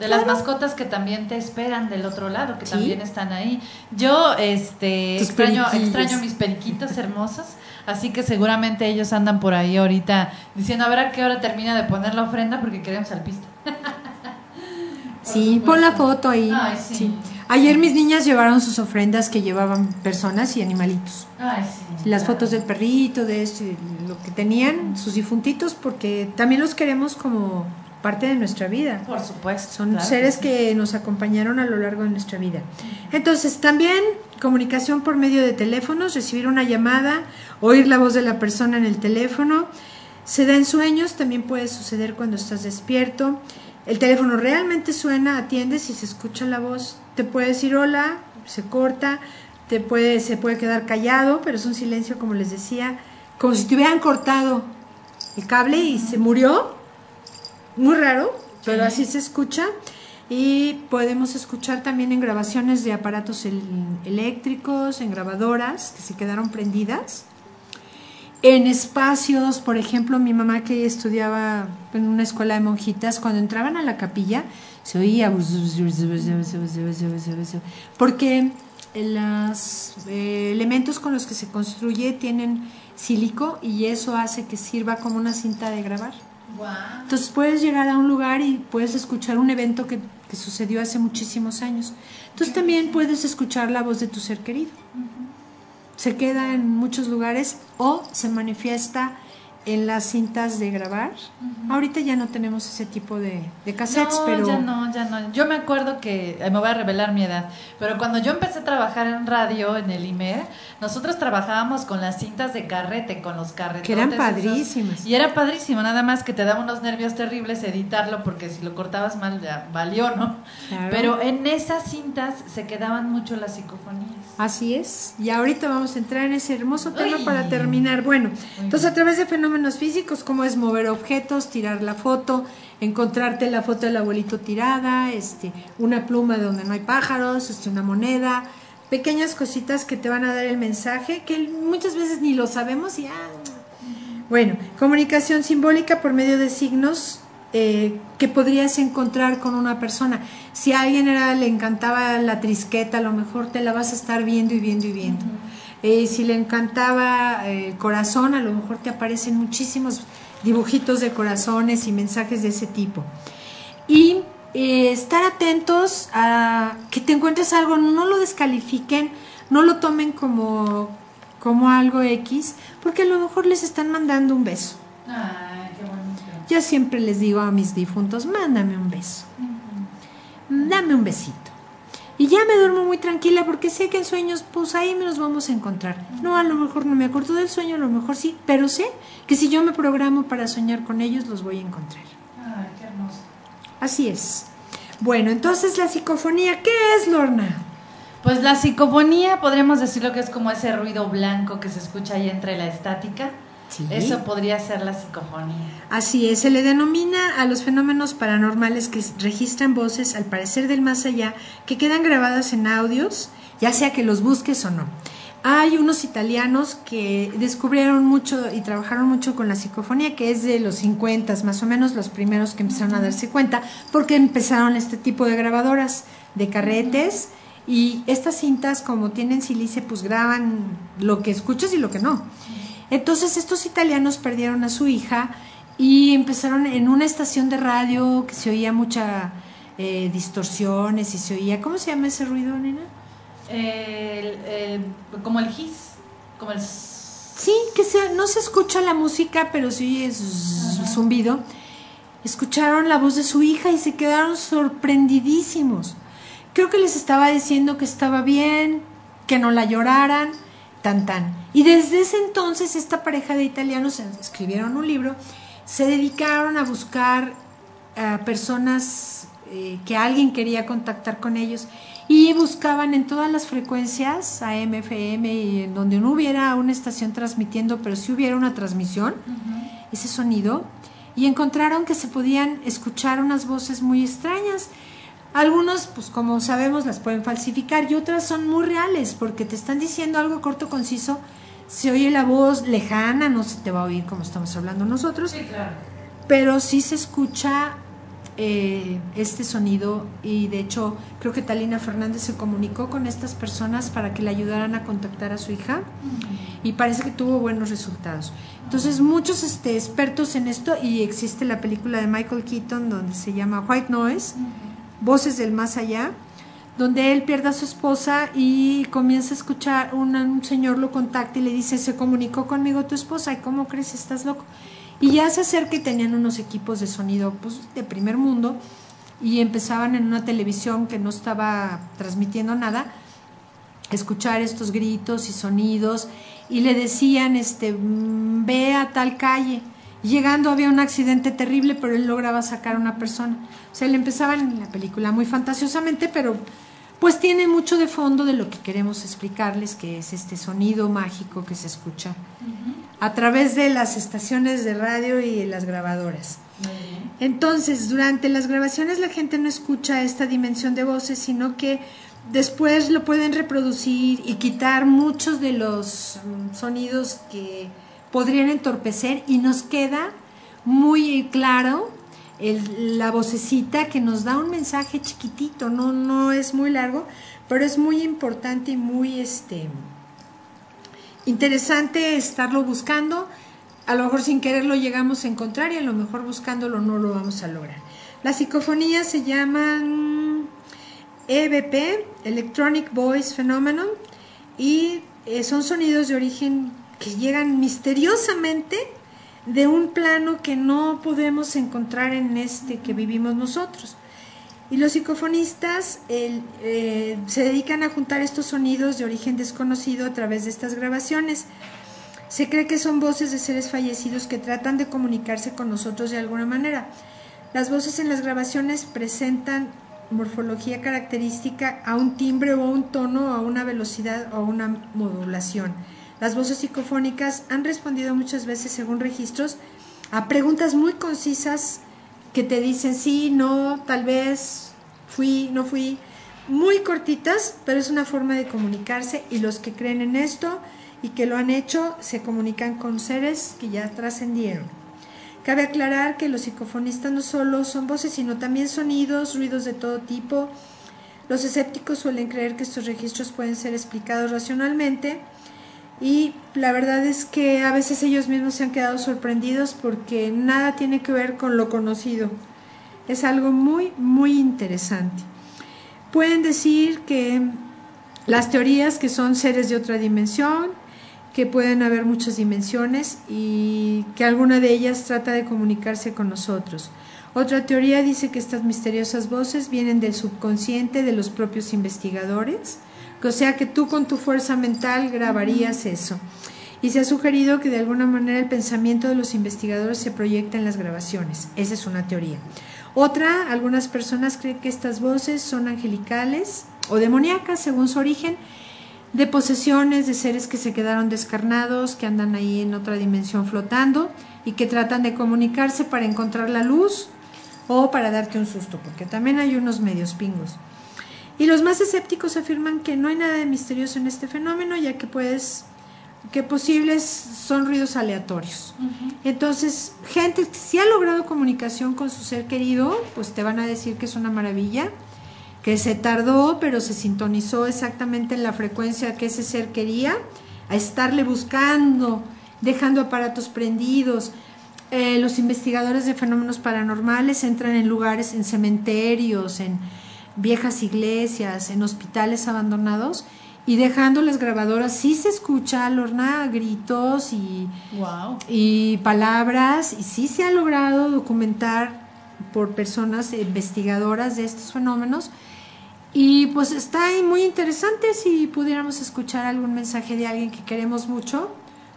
Speaker 2: de las mascotas que también te esperan del otro lado, que también están ahí. Yo este extraño, extraño mis periquitos hermosos Así que seguramente ellos andan por ahí ahorita diciendo a ver a qué hora termina de poner la ofrenda porque queremos al pista.
Speaker 3: sí, pon la foto ahí. sí. Ayer mis niñas llevaron sus ofrendas que llevaban personas y animalitos.
Speaker 2: Ay,
Speaker 3: sí, Las fotos del perrito, de este, lo que tenían, sus difuntitos, porque también los queremos como parte de nuestra vida.
Speaker 2: Por supuesto.
Speaker 3: Son seres que, nos acompañaron a lo largo de nuestra vida. Entonces, también comunicación por medio de teléfonos, recibir una llamada, oír la voz de la persona en el teléfono. Se da en sueños, también puede suceder cuando estás despierto. El teléfono realmente suena, atiendes y se escucha la voz. Te puede decir hola, se corta, te puede, se puede quedar callado, pero es un silencio, como les decía, como si te hubieran cortado el cable y se murió muy raro, pero así se escucha. Y podemos escuchar también en grabaciones de aparatos eléctricos, en grabadoras que se quedaron prendidas. En espacios, por ejemplo, mi mamá que estudiaba en una escuela de monjitas, cuando entraban a la capilla, se oía porque los elementos con los que se construye tienen sílico y eso hace que sirva como una cinta de grabar. Entonces puedes llegar a un lugar y puedes escuchar un evento que, sucedió hace muchísimos años. Entonces también puedes escuchar la voz de tu ser querido. Se queda en muchos lugares o se manifiesta en las cintas de grabar. Ahorita ya no tenemos ese tipo de, de cassettes,
Speaker 2: no,
Speaker 3: pero...
Speaker 2: ya no, ya no. Yo me acuerdo que, me voy a revelar mi edad, pero cuando yo empecé a trabajar en radio, en el IMER, nosotros trabajábamos con las cintas de carrete, con los carretes.
Speaker 3: Que eran padrísimas.
Speaker 2: y era padrísimo, nada más que te daba unos nervios terribles editarlo, porque si lo cortabas mal ya valió, ¿no? Pero en esas cintas se quedaban mucho las psicofonías.
Speaker 3: Así es. Y ahorita vamos a entrar en ese hermoso tema para terminar. Bueno, entonces a través de fenómenos fenómenos físicos como es mover objetos, tirar la foto, encontrarte la foto del abuelito tirada, este, una pluma donde no hay pájaros, este, una moneda, pequeñas cositas que te van a dar el mensaje que muchas veces ni lo sabemos y bueno, comunicación simbólica por medio de signos eh, que podrías encontrar con una persona. Si a alguien era, le encantaba la trisqueta, a lo mejor te la vas a estar viendo y viendo y viendo. Eh, si le encantaba el eh, corazón, a lo mejor te aparecen muchísimos dibujitos de corazones y mensajes de ese tipo. Y eh, estar atentos a que te encuentres algo, no lo descalifiquen, no lo tomen como, como algo X, porque a lo mejor les están mandando un beso.
Speaker 2: Ay, qué bonito.
Speaker 3: Yo siempre les digo a mis difuntos, mándame un beso. Dame un besito. Y ya me duermo muy tranquila porque sé que en sueños, pues ahí me los vamos a encontrar. No, a lo mejor no me acuerdo del sueño, a lo mejor sí, pero sé que si yo me programo para soñar con ellos, los voy a encontrar.
Speaker 2: Ay, qué hermoso.
Speaker 3: Así es. Bueno, entonces la psicofonía, ¿qué es, Lorna?
Speaker 2: Pues la psicofonía, podríamos decirlo que es como ese ruido blanco que se escucha ahí entre la estática.
Speaker 3: Sí.
Speaker 2: Eso podría ser la psicofonía.
Speaker 3: Así es, se le denomina a los fenómenos paranormales que registran voces, al parecer del más allá, que quedan grabadas en audios, ya sea que los busques o no. Hay unos italianos que descubrieron mucho y trabajaron mucho con la psicofonía, que es de los 50, más o menos los primeros que empezaron a darse cuenta, porque empezaron este tipo de grabadoras de carretes y estas cintas como tienen silice pues graban lo que escuchas y lo que no. Entonces estos italianos perdieron a su hija y empezaron en una estación de radio que se oía mucha eh, distorsiones y se oía, ¿cómo se llama ese ruido, nena?
Speaker 2: El- el- como el his, como el...
Speaker 3: Sí, que se, no se escucha la música, pero sí es zumbido. Escucharon la voz de su hija y se quedaron sorprendidísimos. Creo que les estaba diciendo que estaba bien, que no la lloraran, tan tan. Y desde ese entonces esta pareja de italianos escribieron un libro, se dedicaron a buscar a personas eh, que alguien quería contactar con ellos y buscaban en todas las frecuencias AM, FM y en donde no hubiera una estación transmitiendo, pero sí hubiera una transmisión, ese sonido, y encontraron que se podían escuchar unas voces muy extrañas. Algunos, pues como sabemos, las pueden falsificar y otras son muy reales porque te están diciendo algo corto, conciso. Se oye la voz lejana, no se te va a oír como estamos hablando nosotros,
Speaker 2: Sí, claro.
Speaker 3: pero sí se escucha eh, este sonido y de hecho creo que Talina Fernández se comunicó con estas personas para que le ayudaran a contactar a su hija y parece que tuvo buenos resultados. Entonces muchos este, expertos en esto y existe la película de Michael Keaton donde se llama White Noise, Voces del Más Allá, donde él pierde a su esposa y comienza a escuchar, una- un señor lo contacta y le dice, se comunicó conmigo tu esposa, ¿y cómo crees? ¿Estás loco? Y ya se acerca y tenían unos equipos de sonido pues, de primer mundo y empezaban en una televisión que no estaba transmitiendo nada, escuchar estos gritos y sonidos y le decían, este, "Mm, ve a tal calle. Llegando había un accidente terrible, pero él lograba sacar a una persona. O sea, le empezaban en la película muy fantasiosamente, pero pues tiene mucho de fondo de lo que queremos explicarles, que es este sonido mágico que se escucha a través de las estaciones de radio y las grabadoras. Entonces, durante las grabaciones la gente no escucha esta dimensión de voces, sino que después lo pueden reproducir y quitar muchos de los mm, sonidos que podrían entorpecer y nos queda muy claro la vocecita que nos da un mensaje chiquitito, no, no es muy largo, pero es muy importante y muy este interesante estarlo buscando. A lo mejor sin quererlo llegamos a encontrar y a lo mejor buscándolo no lo vamos a lograr. Las psicofonías se llaman EVP, Electronic Voice Phenomenon, y eh, son sonidos de origen que llegan misteriosamente de un plano que no podemos encontrar en este que vivimos nosotros. Y los psicofonistas el, eh, se dedican a juntar estos sonidos de origen desconocido a través de estas grabaciones. Se cree que son voces de seres fallecidos que tratan de comunicarse con nosotros de alguna manera. Las voces en las grabaciones presentan morfología característica a un timbre o a un tono, a una velocidad o a una modulación. Las voces psicofónicas han respondido muchas veces, según registros, a preguntas muy concisas que te dicen sí, no, tal vez, fui, no fui, muy cortitas, pero es una forma de comunicarse y los que creen en esto y que lo han hecho se comunican con seres que ya trascendieron. Cabe aclarar que los psicofonistas no solo son voces, sino también sonidos, ruidos de todo tipo. Los escépticos suelen creer que estos registros pueden ser explicados racionalmente y la verdad es que a veces ellos mismos se han quedado sorprendidos porque nada tiene que ver con lo conocido. Es algo muy, muy interesante. Pueden decir que las teorías que son seres de otra dimensión, que pueden haber muchas dimensiones y que alguna de ellas trata de comunicarse con nosotros. Otra teoría dice que estas misteriosas voces vienen del subconsciente de los propios investigadores, o sea que tú con tu fuerza mental grabarías eso. Y se ha sugerido que de alguna manera el pensamiento de los investigadores se proyecta en las grabaciones. Esa es una teoría. Otra, algunas personas creen que estas voces son angelicales o demoníacas según su origen, de posesiones de seres que se quedaron descarnados, que andan ahí en otra dimensión flotando y que tratan de comunicarse para encontrar la luz o para darte un susto, porque también hay unos medios pingos. Y los más escépticos afirman que no hay nada de misterioso en este fenómeno, ya que puedes que posibles son ruidos aleatorios. Entonces, gente si ha logrado comunicación con su ser querido, pues te van a decir que es una maravilla, que se tardó, pero se sintonizó exactamente en la frecuencia que ese ser quería, a estarle buscando, dejando aparatos prendidos. Eh, los investigadores de fenómenos paranormales entran en lugares, en cementerios, en viejas iglesias, en hospitales abandonados y dejando las grabadoras sí se escucha Lorna gritos y, y palabras y sí se ha logrado documentar por personas investigadoras de estos fenómenos. Y pues está ahí muy interesante si pudiéramos escuchar algún mensaje de alguien que queremos mucho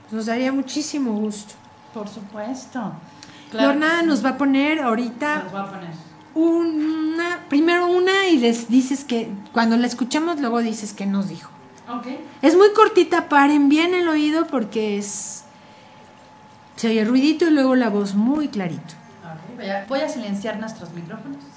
Speaker 3: pues nos daría muchísimo gusto.
Speaker 2: Por supuesto.
Speaker 3: Lorna nos va a poner ahorita
Speaker 2: nos va a poner
Speaker 3: una primero una y les dices que cuando la escuchamos luego dices que nos dijo es muy cortita, paren bien el oído porque es. Se oye ruidito y luego la voz muy clarito.
Speaker 2: voy a silenciar nuestros micrófonos.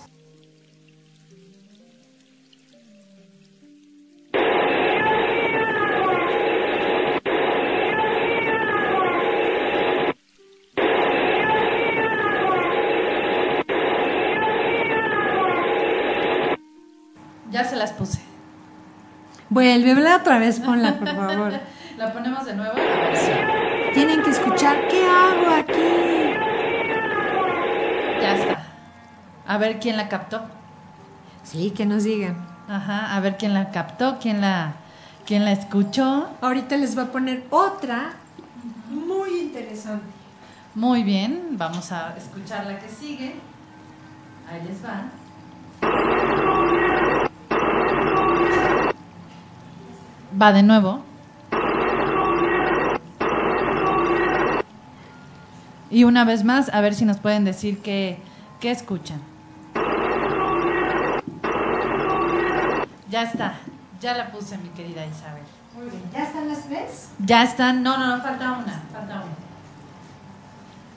Speaker 3: Vuelve, otra vez, ponla, por favor.
Speaker 2: ¿La ponemos de nuevo?
Speaker 3: Tienen que escuchar, ¿qué hago aquí?
Speaker 2: Ya está. A ver quién la captó.
Speaker 3: Sí, que nos digan.
Speaker 2: Ajá, a ver quién la captó, quién la, quién la escuchó.
Speaker 3: Ahorita les va a poner otra muy interesante.
Speaker 2: Muy bien, vamos a escuchar la que sigue. Ahí les va. Va de nuevo. Y una vez más, a ver si nos pueden decir qué, qué escuchan. Ya está, ya la puse mi querida Isabel.
Speaker 3: Muy bien, ¿ya están las tres?
Speaker 2: Ya están, no, no, no, falta una, falta una.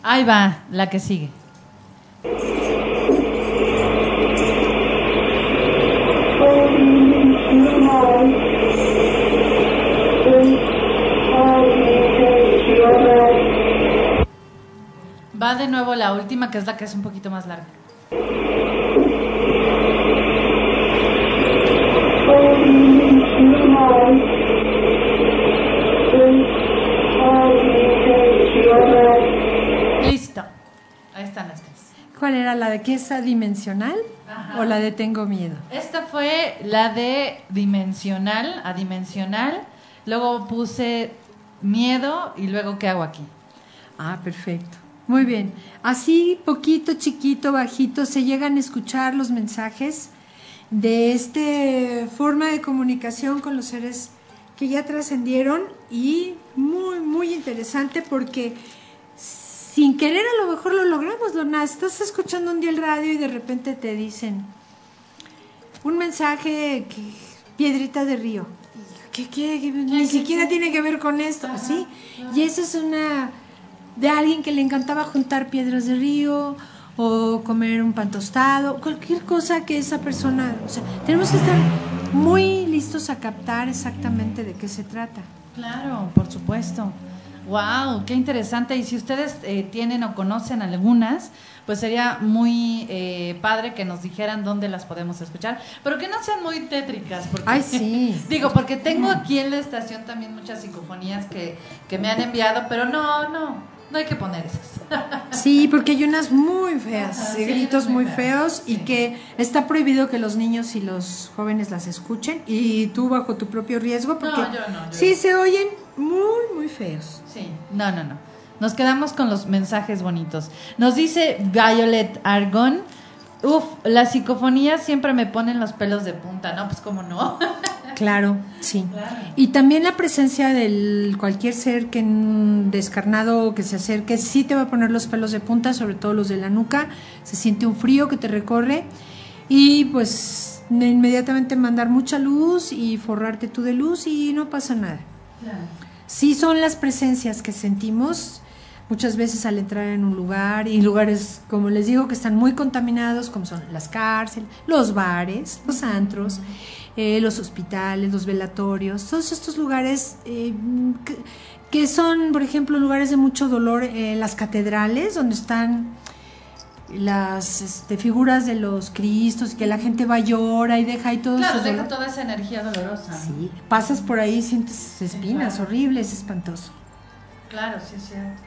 Speaker 2: Ahí va, la que sigue. Va de nuevo la última, que es la que es un poquito más larga. Listo. Ahí están las tres.
Speaker 3: ¿Cuál era la de que es adimensional o la de tengo miedo?
Speaker 2: Esta fue la de dimensional, adimensional. Luego puse miedo y luego qué hago aquí.
Speaker 3: Ah, perfecto. Muy bien. Así, poquito, chiquito, bajito, se llegan a escuchar los mensajes de esta forma de comunicación con los seres que ya trascendieron y muy, muy interesante porque sin querer a lo mejor lo logramos, Lorna. Estás escuchando un día el radio y de repente te dicen un mensaje, que, piedrita de río. ¿Qué, ni siquiera tiene que ver con esto, ¿sí? Y eso es una de alguien que le encantaba juntar piedras de río o comer un pan tostado, cualquier cosa que esa persona, o sea, tenemos que estar muy listos a captar exactamente de qué se trata.
Speaker 2: Claro, por supuesto. Wow, qué interesante. Y si ustedes eh, tienen o conocen algunas, pues sería muy eh, padre que nos dijeran dónde las podemos escuchar, pero que no sean muy tétricas. Porque,
Speaker 3: Ay, sí.
Speaker 2: digo, porque tengo aquí en la estación también muchas psicofonías que, que me han enviado, pero no, no, no hay que poner esas.
Speaker 3: Sí, porque hay unas muy feas, gritos muy feos y que está prohibido que los niños y los jóvenes las escuchen y tú bajo tu propio riesgo porque
Speaker 2: no, yo no,
Speaker 3: sí se oyen muy, muy feos.
Speaker 2: Sí, no, no, no. Nos quedamos con los mensajes bonitos. Nos dice Violet Argon. Uf, las psicofonías siempre me ponen los pelos de punta, ¿no? Pues cómo no.
Speaker 3: Claro, sí. Y también la presencia de cualquier ser que descarnado que se acerque, sí te va a poner los pelos de punta, sobre todo los de la nuca. Se siente un frío que te recorre y pues inmediatamente mandar mucha luz y forrarte tú de luz y no pasa nada. Sí son las presencias que sentimos muchas veces al entrar en un lugar y lugares, como les digo, que están muy contaminados, como son las cárceles, los bares, los antros, eh, los hospitales, los velatorios, todos estos lugares eh, que, son, por ejemplo, lugares de mucho dolor, eh, las catedrales, donde están las este, figuras de los cristos, que la gente va llora y deja ahí todo
Speaker 2: Claro, deja toda esa energía dolorosa.
Speaker 3: Sí, pasas por ahí, sientes espinas horribles, espantoso.
Speaker 2: Claro, sí es cierto.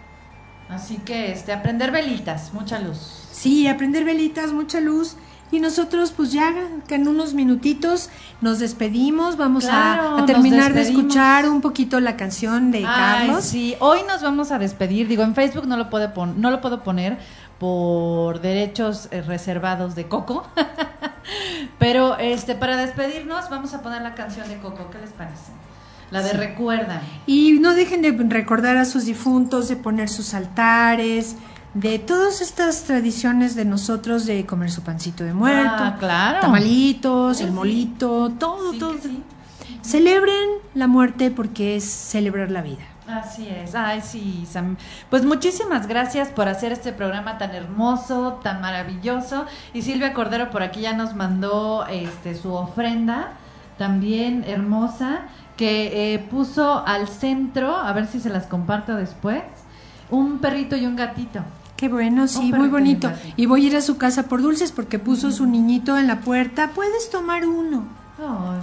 Speaker 2: Así que este, aprender velitas, mucha luz.
Speaker 3: Sí, aprender velitas, mucha luz. Y nosotros pues ya en unos minutitos nos despedimos, vamos a, terminar de escuchar un poquito la canción de Carlos.
Speaker 2: Sí, hoy nos vamos a despedir, digo en Facebook no lo puedo no lo puedo poner por derechos eh, reservados de Coco. Pero este para despedirnos vamos a poner la canción de Coco, ¿qué les parece? La de recuerda.
Speaker 3: Y no dejen de recordar a sus difuntos, de poner sus altares, de todas estas tradiciones de nosotros de comer su pancito de muerto,
Speaker 2: ah, claro.
Speaker 3: tamalitos, el molito, todo, todo. Celebren la muerte porque es celebrar la vida.
Speaker 2: Así es, ay sí, Sam. pues muchísimas gracias por hacer este programa tan hermoso, tan maravilloso. Y Silvia Cordero por aquí ya nos mandó este su ofrenda, también hermosa que eh, puso al centro, a ver si se las comparto después, un perrito y un gatito.
Speaker 3: Qué bueno, sí, muy bonito. Y, voy a ir a su casa por dulces porque puso su niñito en la puerta. Puedes tomar uno.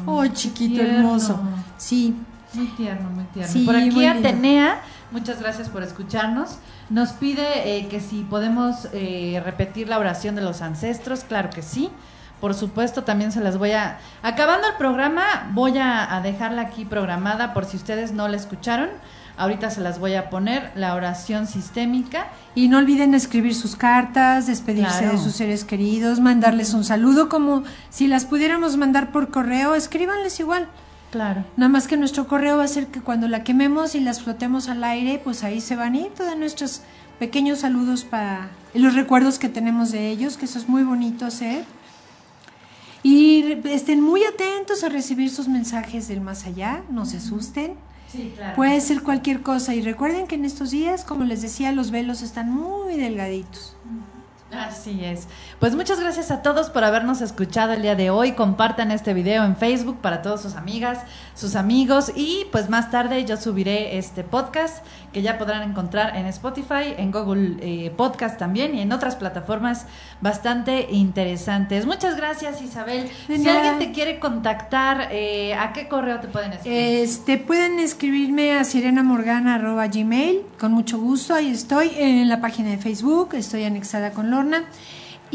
Speaker 3: oh, chiquito hermoso. Sí.
Speaker 2: Muy tierno, muy tierno. por aquí Atenea, muchas gracias por escucharnos. Nos pide eh, que si podemos eh, repetir la oración de los ancestros, claro que sí. Por supuesto, también se las voy a... Acabando el programa, voy a, dejarla aquí programada por si ustedes no la escucharon. Ahorita se las voy a poner, la oración sistémica.
Speaker 3: Y no olviden escribir sus cartas, despedirse de sus seres queridos, mandarles un saludo, como si las pudiéramos mandar por correo, escríbanles igual.
Speaker 2: Claro.
Speaker 3: Nada más que nuestro correo va a ser que cuando la quememos y las flotemos al aire, pues ahí se van ir todos nuestros pequeños saludos para los recuerdos que tenemos de ellos, que eso es muy bonito hacer. Y estén muy atentos a recibir sus mensajes del más allá, no se asusten. Puede ser cualquier cosa y recuerden que en estos días, como les decía, los velos están muy delgaditos.
Speaker 2: Así es. Pues muchas gracias a todos por habernos escuchado el día de hoy. Compartan este video en Facebook para todas sus amigas, sus amigos y pues más tarde yo subiré este podcast que ya podrán encontrar en Spotify, en Google eh, Podcast también y en otras plataformas bastante interesantes. Muchas gracias Isabel. si alguien te quiere contactar, eh, ¿a qué correo te pueden escribir?
Speaker 3: Este, pueden escribirme a sirenamorgana.gmail, con mucho gusto, ahí estoy en la página de Facebook, estoy anexada con Lorna.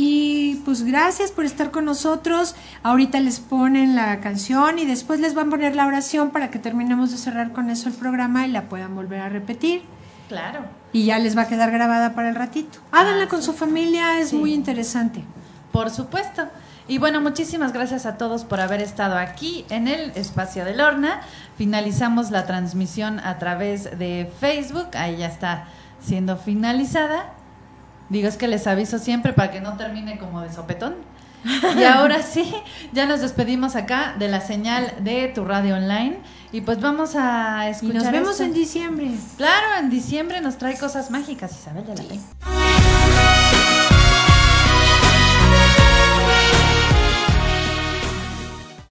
Speaker 3: Y pues gracias por estar con nosotros. Ahorita les ponen la canción y después les van a poner la oración para que terminemos de cerrar con eso el programa y la puedan volver a repetir.
Speaker 2: Claro.
Speaker 3: Y ya les va a quedar grabada para el ratito. Háganla ah, con su familia, es muy interesante.
Speaker 2: Por supuesto. Y bueno, muchísimas gracias a todos por haber estado aquí en el espacio de Lorna. Finalizamos la transmisión a través de Facebook. Ahí ya está siendo finalizada. Digo, es que les aviso siempre para que no termine como de sopetón. Y ahora sí, ya nos despedimos acá de la señal de tu radio online. Y pues vamos a escuchar.
Speaker 3: Y nos vemos en diciembre.
Speaker 2: Claro, en diciembre nos trae cosas mágicas, Isabel de la